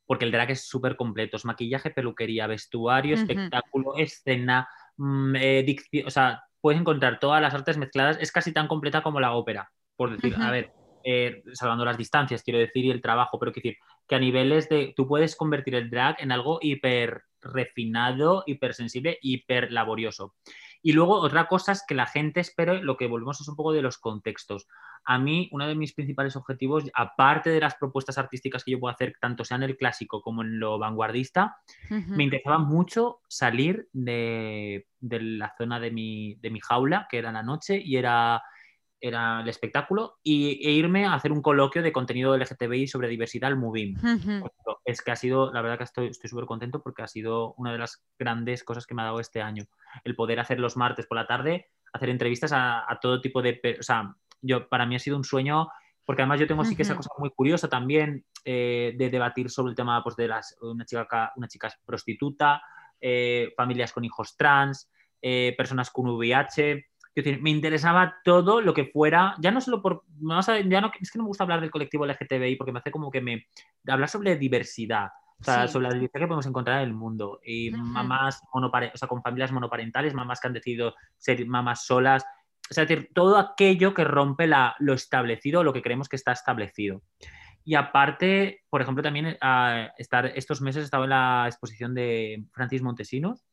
porque el drag es súper completo, es maquillaje, peluquería, vestuario, espectáculo, escena, mm, eh, dicción, o sea, puedes encontrar todas las artes mezcladas, es casi tan completa como la ópera, por decir, a ver, eh, salvando las distancias, quiero decir, y el trabajo, pero quiero decir que a niveles de, tú puedes convertir el drag en algo hiper refinado, hipersensible, hiper laborioso. Y luego otra cosa es que la gente espere, lo que volvemos es un poco de los contextos. A mí, uno de mis principales objetivos, aparte de las propuestas artísticas que yo puedo hacer, tanto sea en el clásico como en lo vanguardista, me interesaba mucho salir de, de la zona de mi, de mi, jaula, que era la noche, y era era el espectáculo, y, e irme a hacer un coloquio de contenido LGTBI sobre diversidad al Movim. Es que ha sido, la verdad que estoy súper contento porque ha sido una de las grandes cosas que me ha dado este año. El poder hacer los martes por la tarde, hacer entrevistas a, todo tipo de... O sea, yo, para mí ha sido un sueño, porque además yo tengo sí que esa cosa muy curiosa también eh, de debatir sobre el tema pues, de las, una, chica, una chica prostituta, eh, familias con hijos trans, eh, personas con VIH decir, me interesaba todo lo que fuera, ya no solo por, ya no, es que no me gusta hablar del colectivo LGTBI porque me hace como que me, hablar sobre diversidad, o sea, sobre la diversidad que podemos encontrar en el mundo. Y mamás monoparentales, o sea, con familias monoparentales, mamás que han decidido ser mamás solas. O sea, decir, todo aquello que rompe la, lo establecido, lo que creemos que está establecido. Y aparte, por ejemplo, también ah, estar, estos meses he estado en la exposición de Francis Montesinos,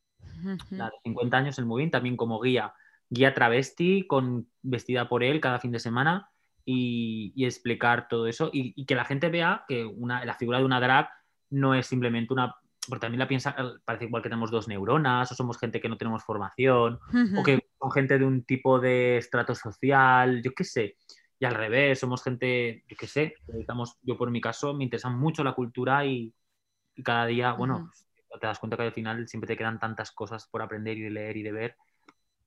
la de 50 años en Moving, también como guía guía travesti con, vestida por él cada fin de semana y, explicar todo eso y, que la gente vea que una, la figura de una drag no es simplemente una... Porque también la piensa, parece igual que tenemos dos neuronas o somos gente que no tenemos formación o que son gente de un tipo de estrato social, yo qué sé. Y al revés, somos gente, yo qué sé, digamos, yo por mi caso me interesa mucho la cultura y, cada día, bueno, te das cuenta que al final siempre te quedan tantas cosas por aprender y de leer y de ver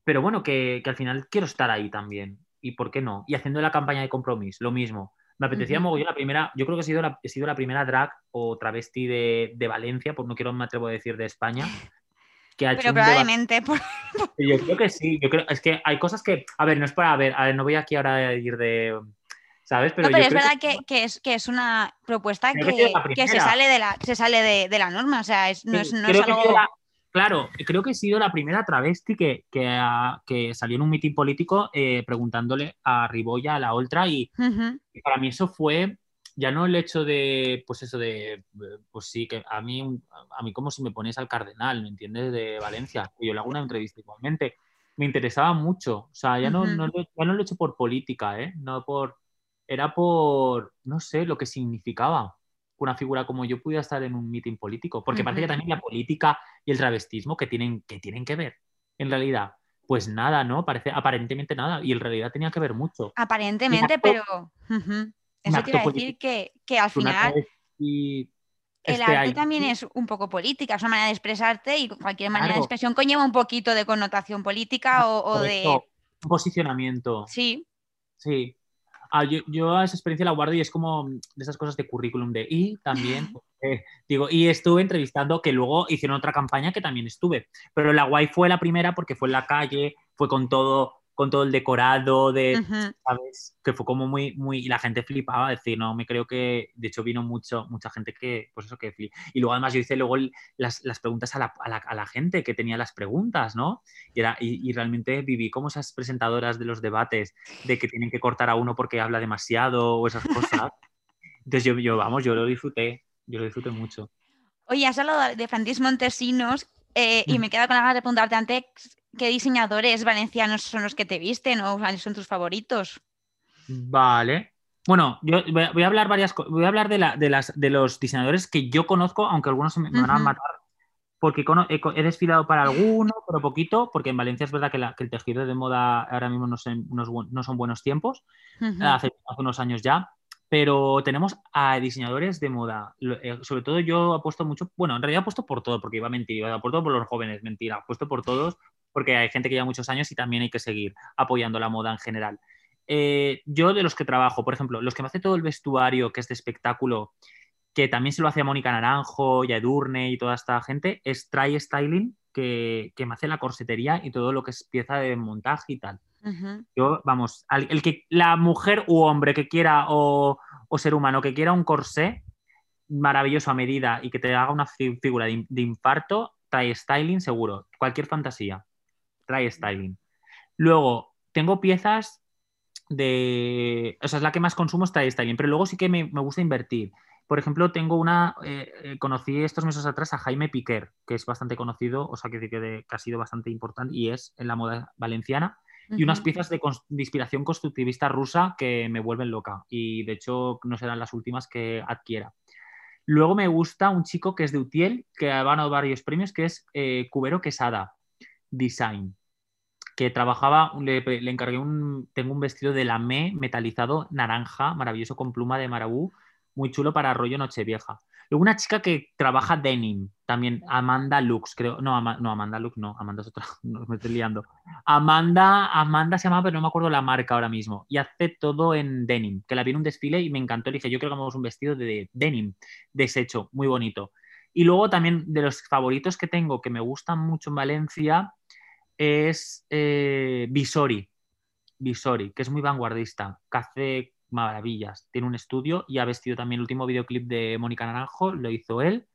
pero bueno, que, al final quiero estar ahí también. ¿Y por qué no? Y haciendo la campaña de compromiso, lo mismo. Me apetecía uh la primera, yo creo que he sido la, he sido la primera drag o travesti de, de Valencia, pues no quiero me atrevo a decir de España. Que ha hecho Pero probablemente. Yo creo que sí, yo creo, es que hay cosas que, a ver, no es para, ver, a ver, no voy aquí ahora a ir de, ¿sabes? Pero, es verdad que... es, que es una propuesta que, que, se sale de la, se sale de, la norma, o sea, no es, no es algo... Claro, creo que he sido la primera travesti que, que, salió en un mitin político eh, preguntándole a Riboya, a la Oltra, y, para mí eso fue ya no el hecho de, pues eso de, pues sí, que a mí, a mí como si me pones al cardenal, ¿me entiendes? De Valencia, yo le hago una entrevista igualmente, me interesaba mucho, o sea, ya, no, no, ya no lo he hecho por política, ¿eh? No por, era por, no sé, lo que significaba una figura como yo pudiera estar en un mitin político, porque parece que también la política y el travestismo que tienen que, tienen que ver, en realidad. Pues nada, ¿no? Parece aparentemente nada, y en realidad tenía que ver mucho. Aparentemente, pero eso quiere decir que, que, al final el este arte también es un poco política, es una manera de expresarte y cualquier manera de expresión conlleva un poquito de connotación política o, de... Un posicionamiento. Sí. Sí. Ah, yo, a esa experiencia la guardo y es como de esas cosas de currículum de y también eh, digo y estuve entrevistando que luego hicieron otra campaña que también estuve pero la guay fue la primera porque fue en la calle fue con todo con todo el decorado de, ¿sabes? Que fue como muy, muy, y la gente flipaba, decir, no, me creo que, de hecho vino mucho, mucha gente que, pues eso que Y luego además yo hice luego las, las preguntas a la, a, la, a la, gente que tenía las preguntas, ¿no? Y, era, y, realmente viví como esas presentadoras de los debates, de que tienen que cortar a uno porque habla demasiado o esas cosas. Entonces yo, yo, vamos, yo lo disfruté, yo lo disfruté mucho. Oye, has hablado de Francis Montesinos eh, y mm. me queda con ganas de preguntarte antes ¿Qué diseñadores valencianos son los que te visten o son tus favoritos? Vale. Bueno, yo voy a hablar varias voy a hablar de, las, de los diseñadores que yo conozco, aunque algunos me, van a matar, porque he, desfilado para alguno, pero poquito, porque en Valencia es verdad que, el tejido de moda ahora mismo no son, no son buenos tiempos, hace, unos años ya, pero tenemos a diseñadores de moda. Eh, sobre todo yo apuesto mucho, bueno, en realidad apuesto por todo, porque iba a mentir, iba apuesto por los jóvenes, mentira, apuesto por todos, porque hay gente que lleva muchos años y también hay que seguir apoyando la moda en general. Eh, yo de los que trabajo, por ejemplo, los que me hace todo el vestuario, que es de espectáculo, que también se lo hace a Mónica Naranjo y a Edurne y toda esta gente, es Try Styling, que, me hace la corsetería y todo lo que es pieza de montaje y tal. Yo, vamos, el que la mujer u hombre que quiera o, ser humano que quiera un corsé maravilloso a medida y que te haga una figura de, de infarto, Try Styling seguro, cualquier fantasía trae styling. Luego, tengo piezas de. O sea, es la que más consumo styling, pero luego sí que me, gusta invertir. Por ejemplo, tengo una. Eh, eh, conocí estos meses atrás a Jaime Piquer, que es bastante conocido, o sea, que, que, que ha sido bastante importante y es en la moda valenciana. Y unas piezas de, inspiración constructivista rusa que me vuelven loca. Y de hecho, no serán las últimas que adquiera. Luego me gusta un chico que es de Utiel, que ha ganado varios premios, que es eh, Cubero Quesada Design que trabajaba, le, encargué un, tengo un vestido de lamé metalizado naranja, maravilloso con pluma de marabú, muy chulo para rollo Nochevieja. Luego una chica que trabaja denim, también Amanda Lux, creo, no, no Amanda Lux, no, Amanda es otra, no me estoy liando. Amanda, Amanda se llama, pero no me acuerdo la marca ahora mismo, y hace todo en denim, que la vi en un desfile y me encantó, le dije, yo creo que hagamos un vestido de denim, deshecho, muy bonito. Y luego también de los favoritos que tengo, que me gustan mucho en Valencia, es eh, Visori, Visori, que es muy vanguardista, que hace maravillas. Tiene un estudio y ha vestido también el último videoclip de Mónica Naranjo, lo hizo él,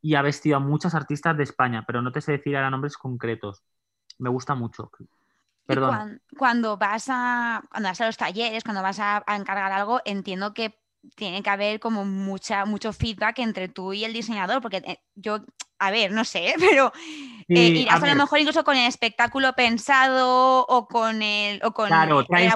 y ha vestido a muchas artistas de España, pero no te sé decir ahora nombres concretos. Me gusta mucho. Perdón. Cuando, vas a, cuando vas a los talleres, cuando vas a encargar algo, entiendo que tiene que haber como mucha, mucho feedback entre tú y el diseñador, porque eh, yo, a ver, no sé, pero eh, irás a, lo mejor incluso con el espectáculo pensado o con el o con la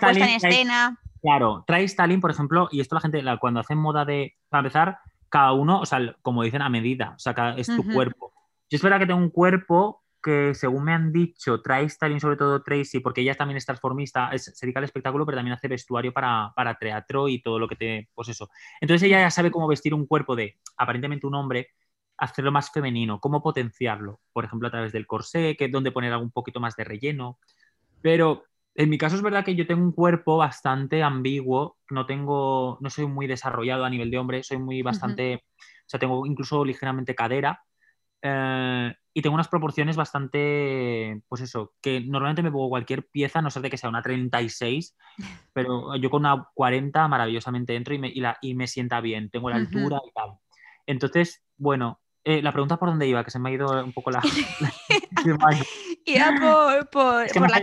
puesta en escena. claro, trae Stalin, por ejemplo, y esto la gente cuando hacen moda de, para empezar, cada uno, o sea, como dicen, a medida, o sea, es tu cuerpo. Yo es verdad que tengo un cuerpo que según me han dicho, trae Stalin, sobre todo Tracy, porque ella también es transformista, es, se dedica al espectáculo, pero también hace vestuario para, para, teatro y todo lo que te. Pues eso. Entonces ella ya sabe cómo vestir un cuerpo de aparentemente un hombre, hacerlo más femenino, cómo potenciarlo. Por ejemplo, a través del corsé, que es donde poner algún poquito más de relleno. Pero en mi caso es verdad que yo tengo un cuerpo bastante ambiguo, no tengo, no soy muy desarrollado a nivel de hombre, soy muy bastante, o sea, tengo incluso ligeramente cadera. Eh, y tengo unas proporciones bastante, pues eso, que normalmente me pongo cualquier pieza, no sé de que sea una 36, pero yo con una 40 maravillosamente entro y me, y la, y me sienta bien, tengo la altura y tal. Entonces, bueno, eh, la pregunta por dónde iba, que se me ha ido un poco la... iba por, por, por la,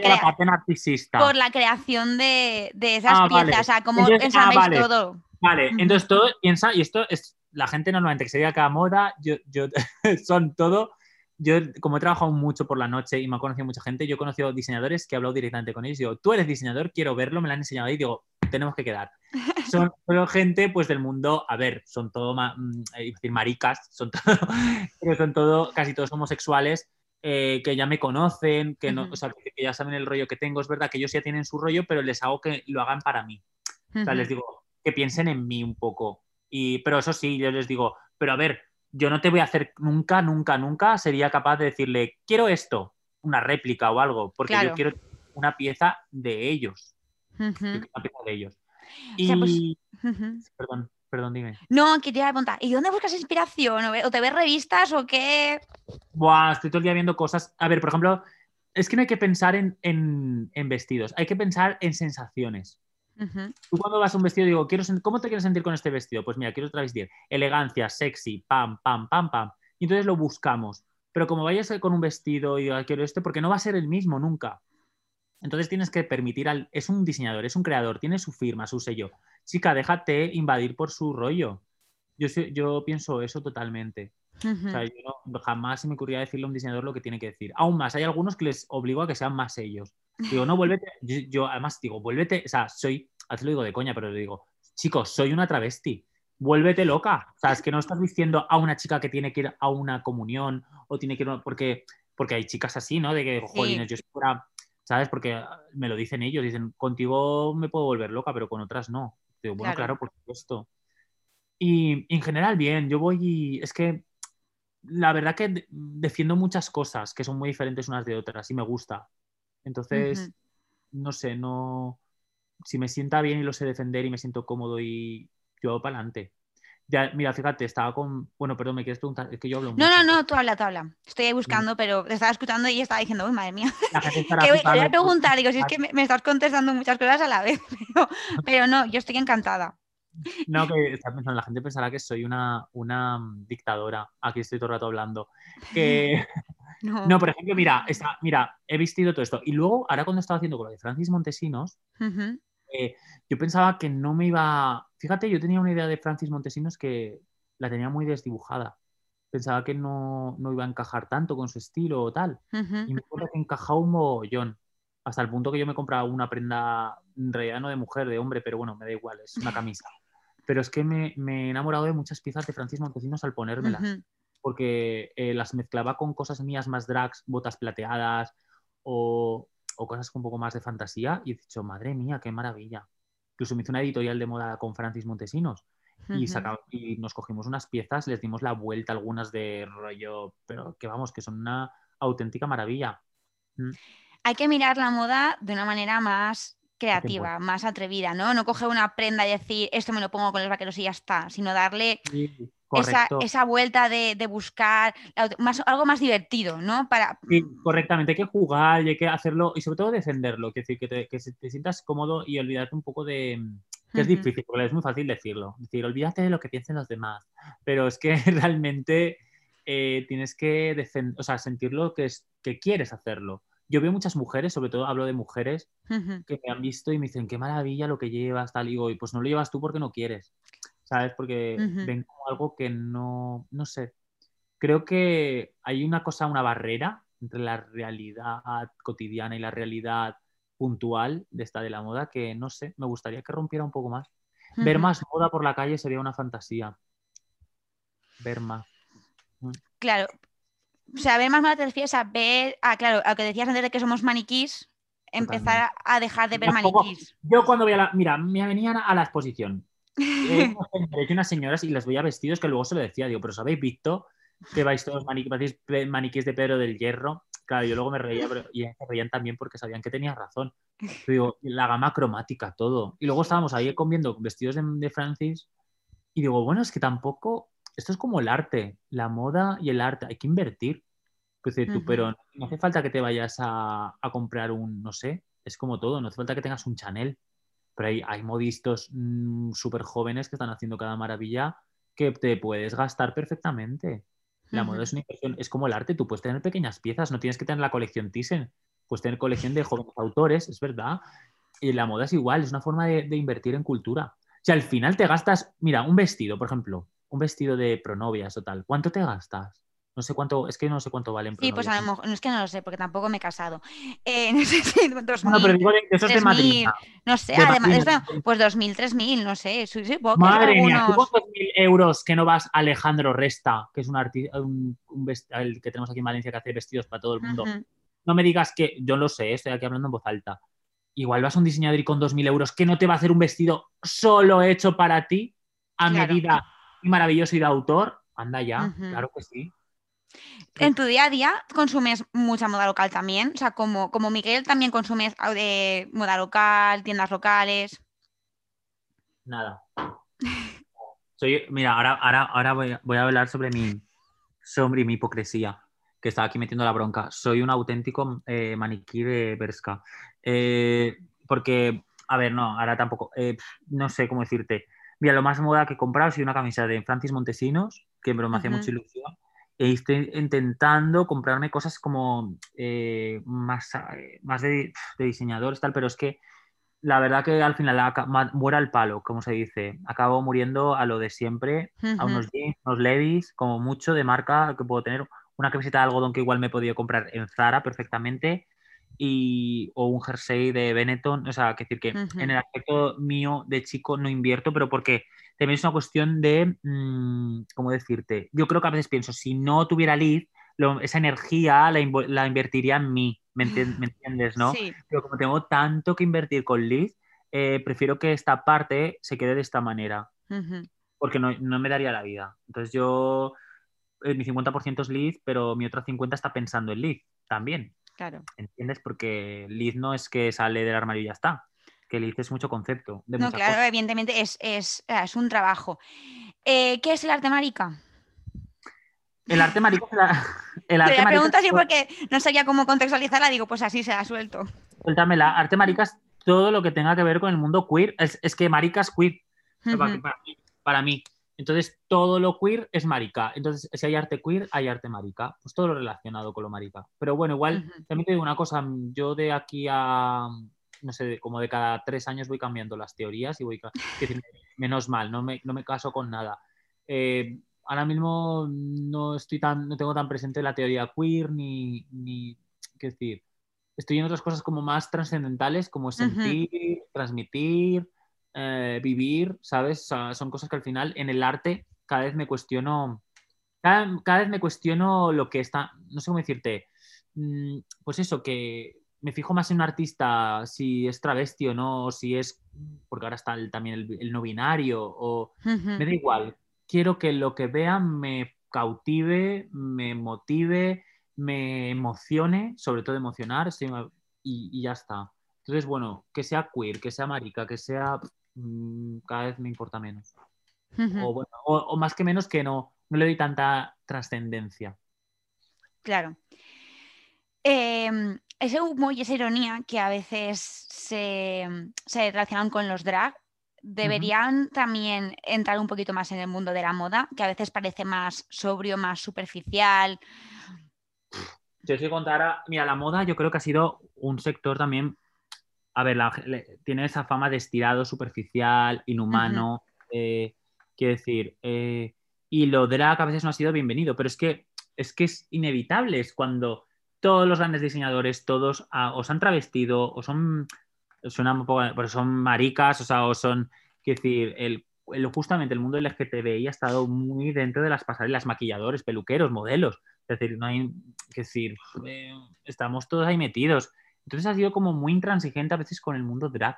por la creación de, de esas ah, piezas, o sea, cómo ah, todo. Vale, entonces todo piensa, y esto es la gente normalmente que se dedica a moda, yo, yo son todo yo, como he trabajado mucho por la noche y me ha conocido mucha gente, yo he conocido diseñadores que he hablado directamente con ellos. Digo, tú eres diseñador, quiero verlo, me lo han enseñado y digo, tenemos que quedar. Son gente pues del mundo, a ver, son todo, mm, eh, decir maricas, son todo, pero son todo, casi todos homosexuales eh, que ya me conocen, que, no, o sea, que ya saben el rollo que tengo. Es verdad que ellos ya tienen su rollo, pero les hago que lo hagan para mí. O sea, les digo que piensen en mí un poco. Y, pero eso sí, yo les digo, pero a ver, yo no te voy a hacer nunca, nunca, nunca sería capaz de decirle, quiero esto, una réplica o algo, porque yo quiero una pieza de ellos. Una pieza de ellos. Y... Pues, perdón, perdón, dime. No, que te iba a preguntar, ¿y dónde buscas inspiración? ¿O te ves revistas o qué? Buah, estoy todo el día viendo cosas. A ver, por ejemplo, es que no hay que pensar en, en vestidos, hay que pensar en sensaciones. Tú cuando vas a un vestido digo, quiero ¿cómo te quieres sentir con este vestido? Pues mira, quiero otra vez decir, elegancia, sexy, pam, pam, pam, pam. Y entonces lo buscamos. Pero como vayas con un vestido y digas, quiero este, porque no va a ser el mismo nunca. Entonces tienes que permitir al... Es un diseñador, es un creador, tiene su firma, su sello. Chica, déjate invadir por su rollo. Yo, yo pienso eso totalmente. O sea, yo jamás se me ocurría decirle a un diseñador lo que tiene que decir. Aún más, hay algunos que les obligo a que sean más ellos. Digo, no, vuélvete. Yo, además digo, vuélvete. O sea, soy. A lo digo de coña, pero le digo, chicos, soy una travesti. Vuélvete loca. O sea, es que no estás diciendo a una chica que tiene que ir a una comunión o tiene que ir. Porque, porque hay chicas así, ¿no? De que, jolines, yo fuera. ¿Sabes? Porque me lo dicen ellos. Dicen, contigo me puedo volver loca, pero con otras no. Digo, bueno, claro, por supuesto. Y en general, bien. Yo voy y. Es que la verdad que defiendo muchas cosas que son muy diferentes unas de otras y me gusta. Entonces, no sé, no. Si me sienta bien y lo sé defender y me siento cómodo y yo para adelante. Ya, mira, fíjate, estaba con. Bueno, perdón, me quieres preguntar. Es que yo hablo mucho. No, no, no, tú habla, tú habla. Estoy ahí buscando, pero te estaba escuchando y estaba diciendo, uy, madre mía. que voy a preguntar, digo, si es que me, estás contestando muchas cosas a la vez, pero no, yo estoy encantada. No, que está pensando, la gente pensará que soy una, una dictadora. Aquí estoy todo el rato hablando. no. por ejemplo, mira, mira, he vestido todo esto. Y luego, ahora cuando estaba haciendo con lo de Francis Montesinos, eh, yo pensaba que no me iba. Fíjate, yo tenía una idea de Francis Montesinos que la tenía muy desdibujada. Pensaba que no, no iba a encajar tanto con su estilo o tal. Y me acuerdo que encajaba un mogollón. Hasta el punto que yo me compraba una prenda, en realidad no de mujer, de hombre, pero bueno, me da igual, es una camisa pero es que me, he enamorado de muchas piezas de Francis Montesinos al ponérmelas, porque eh, las mezclaba con cosas mías más drags, botas plateadas o, o cosas un poco más de fantasía y he dicho, madre mía, qué maravilla. Incluso me hice una editorial de moda con Francis Montesinos y, y nos cogimos unas piezas, les dimos la vuelta algunas de rollo, pero que vamos, que son una auténtica maravilla. Mm. Hay que mirar la moda de una manera más creativa, más atrevida, ¿no? No coger una prenda y decir, esto me lo pongo con los vaqueros y ya está, sino darle esa, vuelta de, buscar más, algo más divertido, ¿no? Para... Sí, correctamente, hay que jugar y hay que hacerlo y sobre todo defenderlo, que, decir, que, te, que te sientas cómodo y olvidarte un poco de... que es difícil, porque es muy fácil decirlo, decir, olvídate de lo que piensen los demás, pero es que realmente eh, tienes que o sea, sentirlo que, es, que quieres hacerlo. Yo veo muchas mujeres, sobre todo hablo de mujeres, que me han visto y me dicen, qué maravilla lo que llevas, tal, y digo, y pues no lo llevas tú porque no quieres, ¿sabes? Porque ven como algo que no, no sé. Creo que hay una cosa, una barrera entre la realidad cotidiana y la realidad puntual de esta de la moda que, no sé, me gustaría que rompiera un poco más. Ver más moda por la calle sería una fantasía. Ver más. Mm. Claro, o sea, ver más moda te refieres a ver, ah, claro, a lo que decías antes de que somos maniquís, empezar a dejar de ver maniquís. Yo cuando voy a la, mira, me venían a la exposición. Eh, unas señoras y las veía vestidos que luego se lo decía, digo, pero ¿os habéis visto que vais todos maniquís, maniquís de Pedro del Hierro? Claro, yo luego me reía, pero y se reían también porque sabían que tenía razón. Digo, la gama cromática, todo. Y luego estábamos ahí comiendo vestidos de, de Francis y digo, bueno, es que tampoco esto es como el arte, la moda y el arte, hay que invertir. Pues, tú, pero no hace falta que te vayas a, comprar un, no sé, es como todo, no hace falta que tengas un Chanel. Pero hay, hay modistos mm, súper jóvenes que están haciendo cada maravilla que te puedes gastar perfectamente. La moda es una inversión, es como el arte, tú puedes tener pequeñas piezas, no tienes que tener la colección Thyssen, puedes tener colección de jóvenes autores, es verdad. Y la moda es igual, es una forma de, de invertir en cultura. Si al final te gastas, mira, un vestido, por ejemplo, un vestido de pronovias o tal, ¿cuánto te gastas? No sé cuánto, es que no sé cuánto valen. Sí, pues a lo mejor, no es que no lo sé, porque tampoco me he casado. Eh, no sé si pero digo, eso es de Madrid. No sé, además, pues dos mil, tres mil, no sé. Sí, Madre mía, tú con dos mil euros que no vas a Alejandro Resta, que es un artista, un, el que tenemos aquí en Valencia que hace vestidos para todo el mundo. No me digas que, yo lo sé, estoy aquí hablando en voz alta. Igual vas a un diseñador y con dos mil euros que no te va a hacer un vestido solo hecho para ti, a medida maravilloso y de autor, anda ya, claro que sí. En tu día a día consumes mucha moda local también, o sea, como, como Miguel también consumes de moda local, tiendas locales. Nada. Soy, mira, ahora, ahora, ahora voy, a, hablar sobre mi, sobre mi hipocresía, que estaba aquí metiendo la bronca. Soy un auténtico eh, maniquí de Berska. Eh, porque, a ver, no, ahora tampoco, eh, no sé cómo decirte. Mira, lo más moda que he comprado es una camisa de Francis Montesinos, que me, me hacía mucha ilusión estoy intentando comprarme cosas como eh, más, eh, más de, diseñadores, tal, pero es que la verdad que al final muera el palo, como se dice. Acabo muriendo a lo de siempre, a unos jeans, unos levis, como mucho de marca que puedo tener. Una camiseta de algodón que igual me he podido comprar en Zara perfectamente. Y, o un jersey de Benetton. O sea, que decir que en el aspecto mío de chico no invierto, pero porque también es una cuestión de, mm, ¿cómo decirte? Yo creo que a veces pienso, si no tuviera Liz, esa energía la, invertiría en mí, ¿me, entiendes? ¿no? Pero como tengo tanto que invertir con Liz, eh, prefiero que esta parte se quede de esta manera, porque no, me daría la vida. Entonces yo, eh, mi 50% es Liz, pero mi otra 50% está pensando en Liz también. Claro. ¿Entiendes? Porque Liz no es que sale del armario y ya está que le dices mucho concepto. no, claro, evidentemente es, es, es, un trabajo. Eh, ¿Qué es el arte marica? El arte marica. El arte la pregunta así porque no sabía cómo contextualizarla, digo, pues así se ha suelto. Suéltamela. Arte marica es todo lo que tenga que ver con el mundo queer. Es, que marica es queer. para, mí, Entonces, todo lo queer es marica. Entonces, si hay arte queer, hay arte marica. Pues todo lo relacionado con lo marica. Pero bueno, igual, también te digo una cosa. Yo de aquí a no sé, como de cada tres años voy cambiando las teorías y voy... menos mal, no me, no me caso con nada. Eh, ahora mismo no estoy tan, no tengo tan presente la teoría queer ni, ni qué decir, estoy en otras cosas como más trascendentales, como sentir, transmitir, eh, vivir, ¿sabes? son cosas que al final en el arte cada vez me cuestiono, cada, cada, vez me cuestiono lo que está, no sé cómo decirte, mm, pues eso, que me fijo más en un artista si es travesti o no, si es, porque ahora está también el, no binario, o me da igual. Quiero que lo que vean me cautive, me motive, me emocione, sobre todo emocionar, y, ya está. Entonces, bueno, que sea queer, que sea marica, que sea, mm, cada vez me importa menos. o, o, más que menos que no, no le doy tanta trascendencia. Claro. Eh, ese humo y esa ironía que a veces se, relacionan con los drag deberían también entrar un poquito más en el mundo de la moda, que a veces parece más sobrio, más superficial. Yo si contara, mira, la moda yo creo que ha sido un sector también, a ver, tiene esa fama de estirado, superficial, inhumano, eh, quiero decir, eh, y lo drag a veces no ha sido bienvenido, pero es que es que es inevitable, es cuando todos los grandes diseñadores, todos ah, o se han travestido o son, son maricas, o sea, o son, quiero decir, el, justamente el mundo LGTBI ha estado muy dentro de las pasarelas, maquilladores, peluqueros, modelos. Es decir, no hay, decir, eh, estamos todos ahí metidos. Entonces ha sido como muy intransigente a veces con el mundo drag.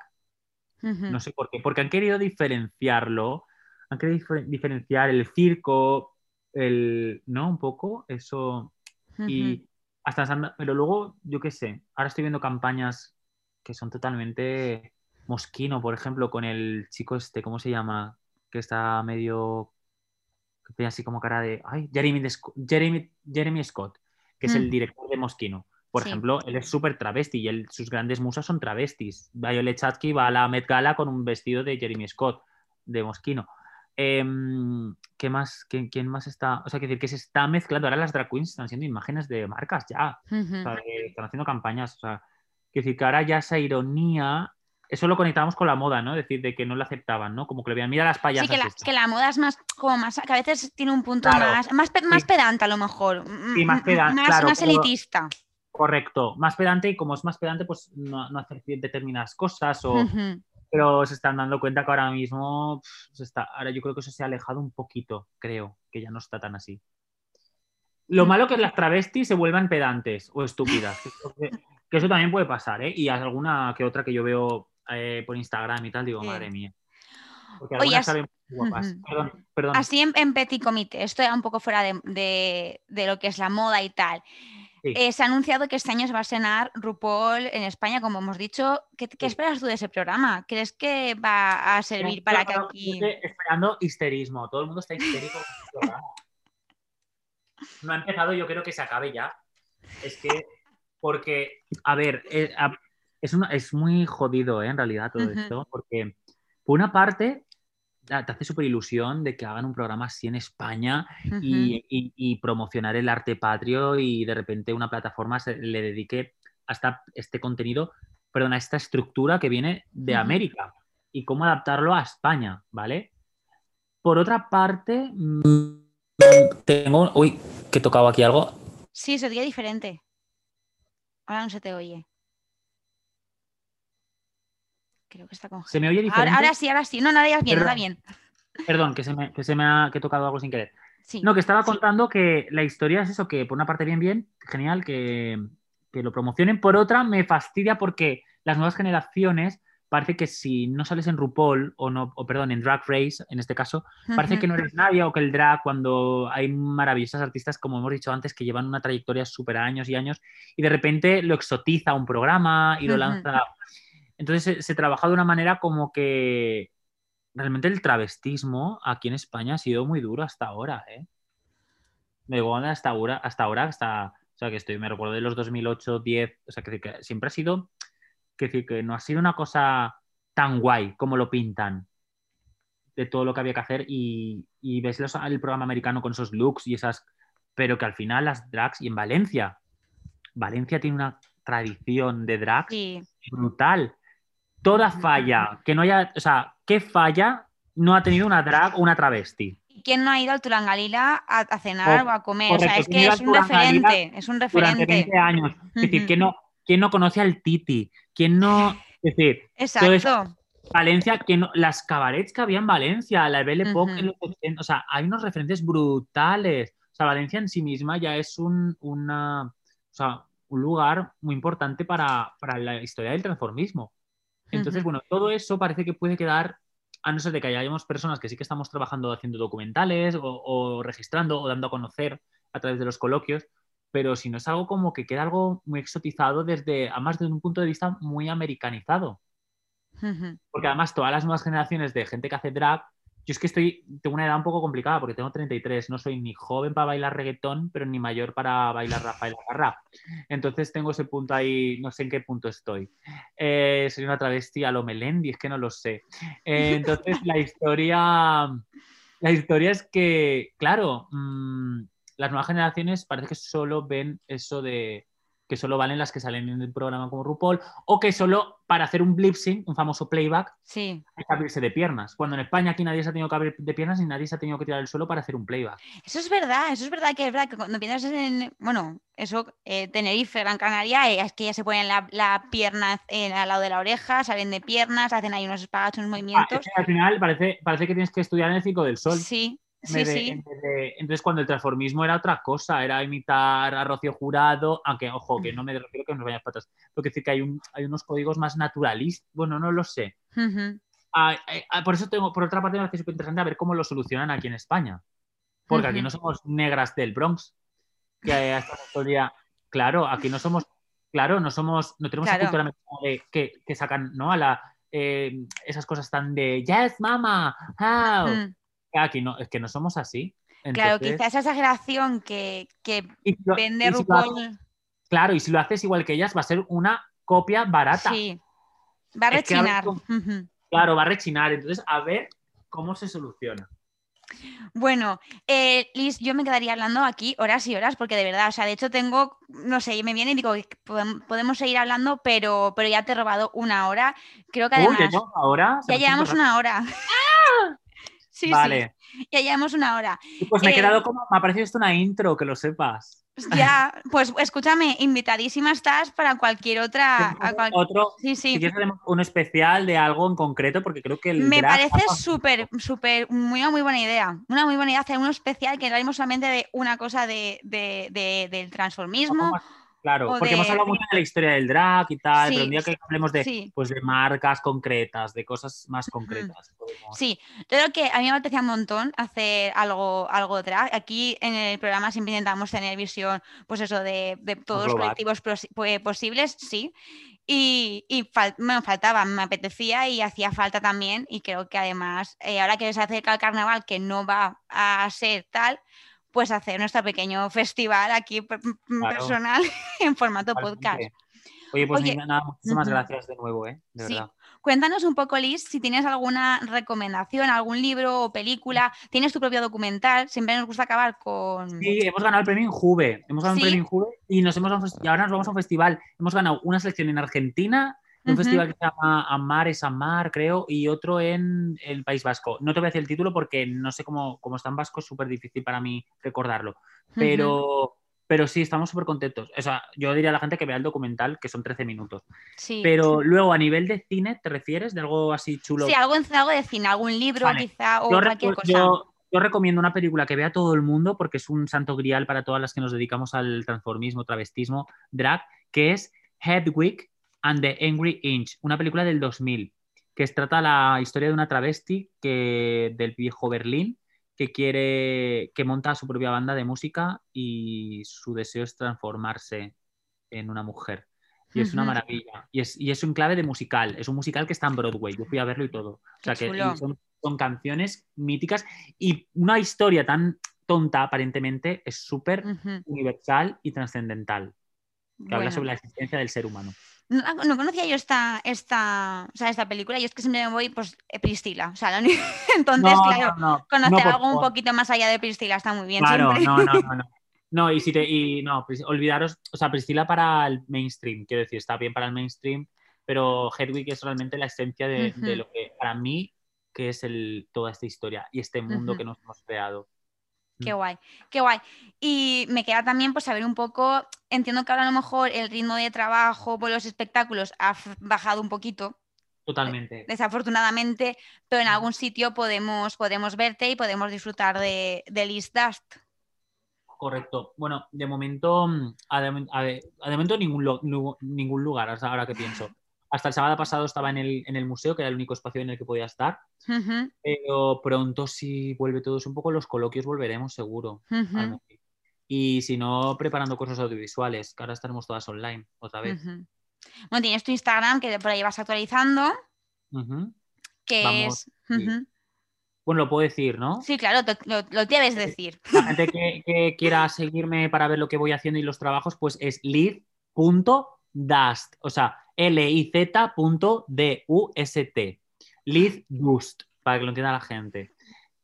No sé por qué, porque han querido diferenciarlo, han querido diferenciar el circo, el, ¿no? Un poco, eso. Y hasta pero luego, yo qué sé, ahora estoy viendo campañas que son totalmente mosquino, por ejemplo, con el chico este, ¿cómo se llama? Que está medio, que tiene así como cara de, ay, Jeremy, Jeremy, Jeremy Scott, que es el mm. director de Mosquino. Por ejemplo, él es súper travesti y sus grandes musas son travestis. Violet Chachki va a la Met Gala con un vestido de Jeremy Scott, de Mosquino. Em, ¿Qué más? ¿Quién, más está? O sea, que decir que se está mezclando. Ahora las drag queens están siendo imágenes de marcas ya. están haciendo campañas. O sea, que decir que ahora ya esa ironía. Eso lo conectamos con la moda, ¿no? Es decir, de que no la aceptaban, ¿no? Como que le veían, mira las payasas. Sí, que la, moda es más, como más, que a veces tiene un punto más, más, más pedante a lo mejor. Sí, más pedante. Más, elitista. Correcto, más pedante y como es más pedante, pues no, no hacer determinadas cosas o, pero se están dando cuenta que ahora mismo, se está, ahora yo creo que eso se ha alejado un poquito, creo, que ya no está tan así. Lo malo que las travestis se vuelvan pedantes o estúpidas, que, eso también puede pasar, ¿eh? Y hay alguna que otra que yo veo eh, por Instagram y tal, digo, madre mía. Porque algunas saben guapas. Perdón, perdón. Así en, petit comité, esto ya un poco fuera de, lo que es la moda y tal. Eh, se ha anunciado que este año se va a cenar RuPaul en España, como hemos dicho. ¿Qué, esperas tú de ese programa? ¿Crees que va a servir para que aquí.? Esperando histerismo. Todo el mundo está histérico con programa. No ha empezado, yo creo que se acabe ya. Es que, porque, a ver, eh, es, es muy jodido, ¿eh? En realidad, todo esto, porque por una parte te hace súper ilusión de que hagan un programa así en España y, promocionar el arte patrio y de repente una plataforma se le dedique hasta este contenido, perdón, a esta estructura que viene de América y cómo adaptarlo a España, ¿vale? Por otra parte, mm, tengo... Uy, que he tocado aquí algo. Sí, sería diferente. Ahora no se te oye. Creo que está congelado. ¿Se me oye diferente? Ahora, sí, ahora sí. No, no, ya bien, perdón, bien. Perdón, que se me, que se me ha que tocado algo sin querer. no, que estaba contando que la historia es eso, que por una parte bien, bien, genial que, lo promocionen. Por otra, me fastidia porque las nuevas generaciones parece que si no sales en RuPaul o no, o perdón, en Drag Race, en este caso, parece que no eres nadie o que el drag, cuando hay maravillosas artistas, como hemos dicho antes, que llevan una trayectoria súper años y años, y de repente lo exotiza un programa y lo lanza entonces se, trabaja de una manera como que realmente el travestismo aquí en España ha sido muy duro hasta ahora, ¿eh? Me hasta ahora, hasta ahora, hasta, o sea, que estoy, me recuerdo de los 2008, 10, o sea, que, siempre ha sido, que, que no ha sido una cosa tan guay como lo pintan de todo lo que había que hacer y, ves el programa americano con esos looks y esas, pero que al final las drags y en Valencia, Valencia tiene una tradición de drags brutal toda falla, que no haya, o sea, ¿qué falla no ha tenido una drag o una travesti? ¿Quién no ha ido al Turangalila a, cenar o, a comer? o sea, es que es un referente, es un referente. Durante 20 años. Es decir, ¿quién no, ¿quién no conoce al Titi? ¿Quién no...? Es decir, Exacto. Valencia, que no, las cabarets que había en Valencia, la Belle Époque, o sea, hay unos referentes brutales. O sea, Valencia en sí misma ya es un, una, o sea, un lugar muy importante para, para la historia del transformismo. Entonces, bueno, todo eso parece que puede quedar, a no ser de que hayamos personas que sí que estamos trabajando haciendo documentales o, registrando o dando a conocer a través de los coloquios, pero si no es algo como que queda algo muy exotizado desde, además desde un punto de vista muy americanizado. Porque además todas las nuevas generaciones de gente que hace drag yo es que estoy, tengo una edad un poco complicada porque tengo 33, no soy ni joven para bailar reggaetón, pero ni mayor para bailar rap. Entonces tengo ese punto ahí, no sé en qué punto estoy. Eh, soy una travesti a lo Melendi, es que no lo sé. Eh, entonces la historia, la historia es que, claro, mm, las nuevas generaciones parece que solo ven eso de que solo valen las que salen en el programa como RuPaul, o que solo para hacer un lip sync, un famoso playback, sí. hay que abrirse de piernas. Cuando en España aquí nadie se ha tenido que abrir de piernas y nadie se ha tenido que tirar el suelo para hacer un playback. Eso es verdad, eso es verdad que es verdad que cuando piensas en, bueno, eso, eh, Tenerife, Gran Canaria, eh, es que ya se ponen la, pierna al lado de la oreja, salen de piernas, hacen ahí unos espagachos, unos ah, movimientos. al final parece, parece que tienes que estudiar en el Circo del Sol. Sí, Sí, sí. entonces, cuando el transformismo era otra cosa, era imitar a Rocío Jurado, aunque, ojo, que no me refiero que nos vayas patas, que decir que hay, un, hay unos códigos más naturalistas, bueno, no lo sé. Ah, eh, ah, por eso tengo, por otra parte, me parece súper interesante a ver cómo lo solucionan aquí en España, porque aquí no somos negras del Bronx, que esta historia, claro, aquí no somos, claro, no somos, no tenemos esa cultura de, que, que, sacan, ¿no? A la, eh, esas cosas tan de, yes, mama, how. Aquí no, es que no somos así. claro, quizás esa exageración que, que vende claro, y si lo haces igual que ellas, va a ser una copia barata. Sí. Va a rechinar. Claro, va a rechinar. Entonces, a ver cómo se soluciona. Bueno, eh, Liz, yo me quedaría hablando aquí horas y horas, porque de verdad, o sea, de hecho tengo, no sé, me viene y digo, podemos seguir hablando, pero, pero ya te he robado una hora. Creo que además. ¿ya, llevamos ya llevamos una hora. ¡Ah! Sí, vale. sí. Ya llevamos una hora. Pues me he quedado eh, como, me ha parecido esto una intro, que lo sepas. Ya, pues escúchame, invitadísima estás para cualquier otra. Otro, sí, sí. Si quieres un especial de algo en concreto, porque creo que el. Me parece súper, súper, muy, muy buena idea. Una muy buena idea hacer un especial que hablemos solamente de una cosa de, del transformismo. Claro, porque hemos hablado mucho de la historia del drag y tal, pero un día que hablemos de, pues, de marcas concretas, de cosas más concretas. Sí, creo que a mí me apetecía un montón hacer algo, algo drag. Aquí en el programa siempre intentamos tener visión, pues eso, de, todos los colectivos posibles, sí. Y, me faltaba, me apetecía y hacía falta también. Y creo que además, eh, ahora que se acerca el carnaval, que no va a ser tal, pues hacer nuestro pequeño festival aquí personal en formato podcast. Oye, pues nada, muchísimas gracias de nuevo, ¿eh? De verdad. Cuéntanos un poco, Liz, si tienes alguna recomendación, algún libro o película, tienes tu propio documental, siempre nos gusta acabar con... Sí, hemos ganado el premio en Juve, hemos ganado el premio en Juve y, nos hemos, y ahora nos vamos a un festival. Hemos ganado una selección en Argentina, un festival que se llama Amar es Amar, creo, y otro en el País Vasco. No te voy a decir el título porque no sé cómo, cómo está en vasco, es súper difícil para mí recordarlo. Pero, pero sí, estamos súper contentos. O sea, yo diría a la gente que vea el documental, que son 13 minutos. Sí. Pero luego, a nivel de cine, ¿te refieres? ¿De algo así chulo? Sí, algo, algo de cine, algún libro quizá o cualquier cosa. Yo, recomiendo una película que vea todo el mundo porque es un santo grial para todas las que nos dedicamos al transformismo, travestismo, drag, que es Hedwig and the Angry Inch, una película del 2000, que trata la historia de una travesti que, del viejo Berlín que quiere, que monta su propia banda de música y su deseo es transformarse en una mujer. Y es una maravilla. Y es, y es un clave de musical. Es un musical que está en Broadway. Yo fui a verlo y todo. O sea que son, son, canciones míticas y una historia tan tonta aparentemente es súper universal y trascendental. Que habla sobre la existencia del ser humano. No, conocía yo esta, esta, o sea, esta película, y es que siempre me voy, pues, eh, Priscila. O sea, entonces, claro, conocer algo un poquito más allá de Priscila está muy bien. Claro, no, no, no, no. y si te, y no, olvidaros, o sea, Priscila para el mainstream, quiero decir, está bien para el mainstream, pero Hedwig es realmente la esencia de, lo que, para mí, que es el, toda esta historia y este mundo que nos hemos creado. Qué guay, qué guay. Y me queda también pues saber un poco, entiendo que ahora a lo mejor el ritmo de trabajo por los espectáculos ha bajado un poquito. Totalmente. Desafortunadamente, pero en algún sitio podemos, podemos verte y podemos disfrutar de, de List Dust. Correcto. Bueno, de momento, mm, de, momento ningún, ningún lugar, ahora que pienso. Hasta el sábado pasado estaba en el, en el, museo, que era el único espacio en el que podía estar. Pero pronto, si vuelve todo un poco, los coloquios volveremos seguro. Y si no, preparando cosas audiovisuales, que ahora estaremos todas online otra vez. Bueno, tienes tu Instagram que por ahí vas actualizando. Que es. Bueno, lo puedo decir, ¿no? Sí, claro, lo, lo, debes decir. La gente que, que, quiera seguirme para ver lo que voy haciendo y los trabajos, pues es lead.dust. O sea, L-I-Z.D-U-S-T. Lead Dust, para que lo entienda la gente.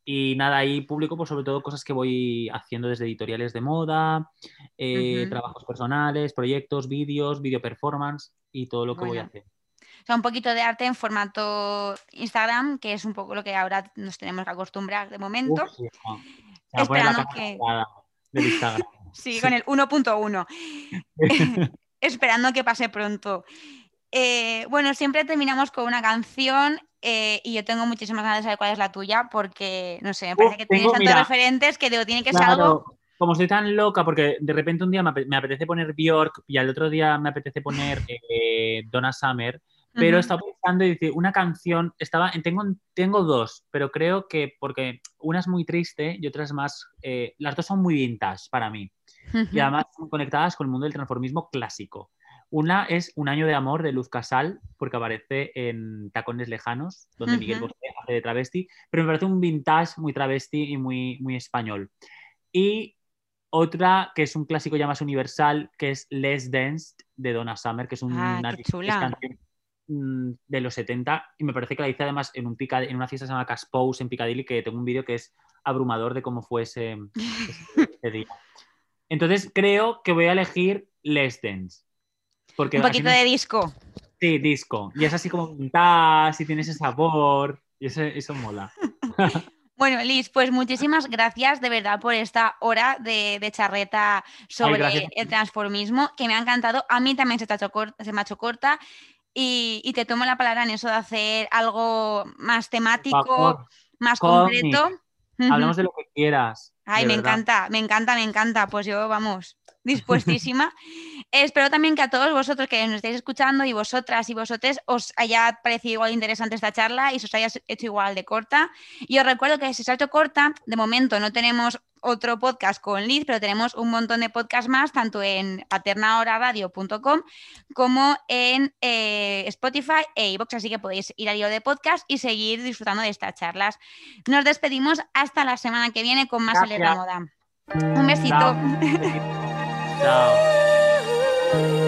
Y nada, ahí publico pues, sobre todo cosas que voy haciendo desde editoriales de moda, eh, trabajos personales, proyectos, vídeos, video performance y todo lo que voy a hacer. O sea, un poquito de arte en formato Instagram, que es un poco lo que ahora nos tenemos que acostumbrar de momento. Esperando que... sí, con el 1.1. Esperando que pase pronto. Eh, bueno, siempre terminamos con una canción eh, y yo tengo muchísimas ganas de saber cuál es la tuya porque, no sé, me parece que tienes tantos referentes que digo, tiene que ser algo... Como estoy tan loca, porque de repente un día me, apetece poner Bjork y al otro día me apetece poner eh, Donna Summer, pero estaba pensando y decir, una canción, estaba, tengo, tengo dos, pero creo que porque una es muy triste y otra es más, las dos son muy vintage para mí. Y además son conectadas con el mundo del transformismo clásico. Una es Un año de amor de Luz Casal, porque aparece en Tacones Lejanos, donde Miguel Bosé hace de travesti, pero me parece un vintage muy travesti y muy, muy español. Y otra que es un clásico ya más universal, que es Les Dance de Donna Summer, que es una canción mm, de los 70 y me parece que la hice además en, un en una fiesta que se llama Caspose en Piccadilly, que tengo un vídeo que es abrumador de cómo fue ese, día. Entonces creo que voy a elegir Les Dance un poquito de disco. Sí, disco. Y es así como pintas y tienes ese sabor. Y eso, mola. Bueno, Liz, pues muchísimas gracias de verdad por esta hora de, charreta sobre el transformismo, que me ha encantado. A mí también se, se me ha hecho corta y, te tomo la palabra en eso de hacer algo más temático, más concreto. Hablamos de lo que quieras. Ay, me encanta, me encanta, me encanta. Pues yo, vamos, dispuestísima. Espero también que a todos vosotros que nos estéis escuchando y vosotras y vosotros os haya parecido igual interesante esta charla y se os haya hecho igual de corta. Y os recuerdo que si se ha hecho corta, de momento no tenemos otro podcast con Liz, pero tenemos un montón de podcasts más, tanto en paternahoraradio.com como en eh, Spotify e iVoox, así que podéis ir al hilo de podcast y seguir disfrutando de estas charlas. Nos despedimos hasta la semana que viene con más Alerta Moda. Un besito. Chao. Oh.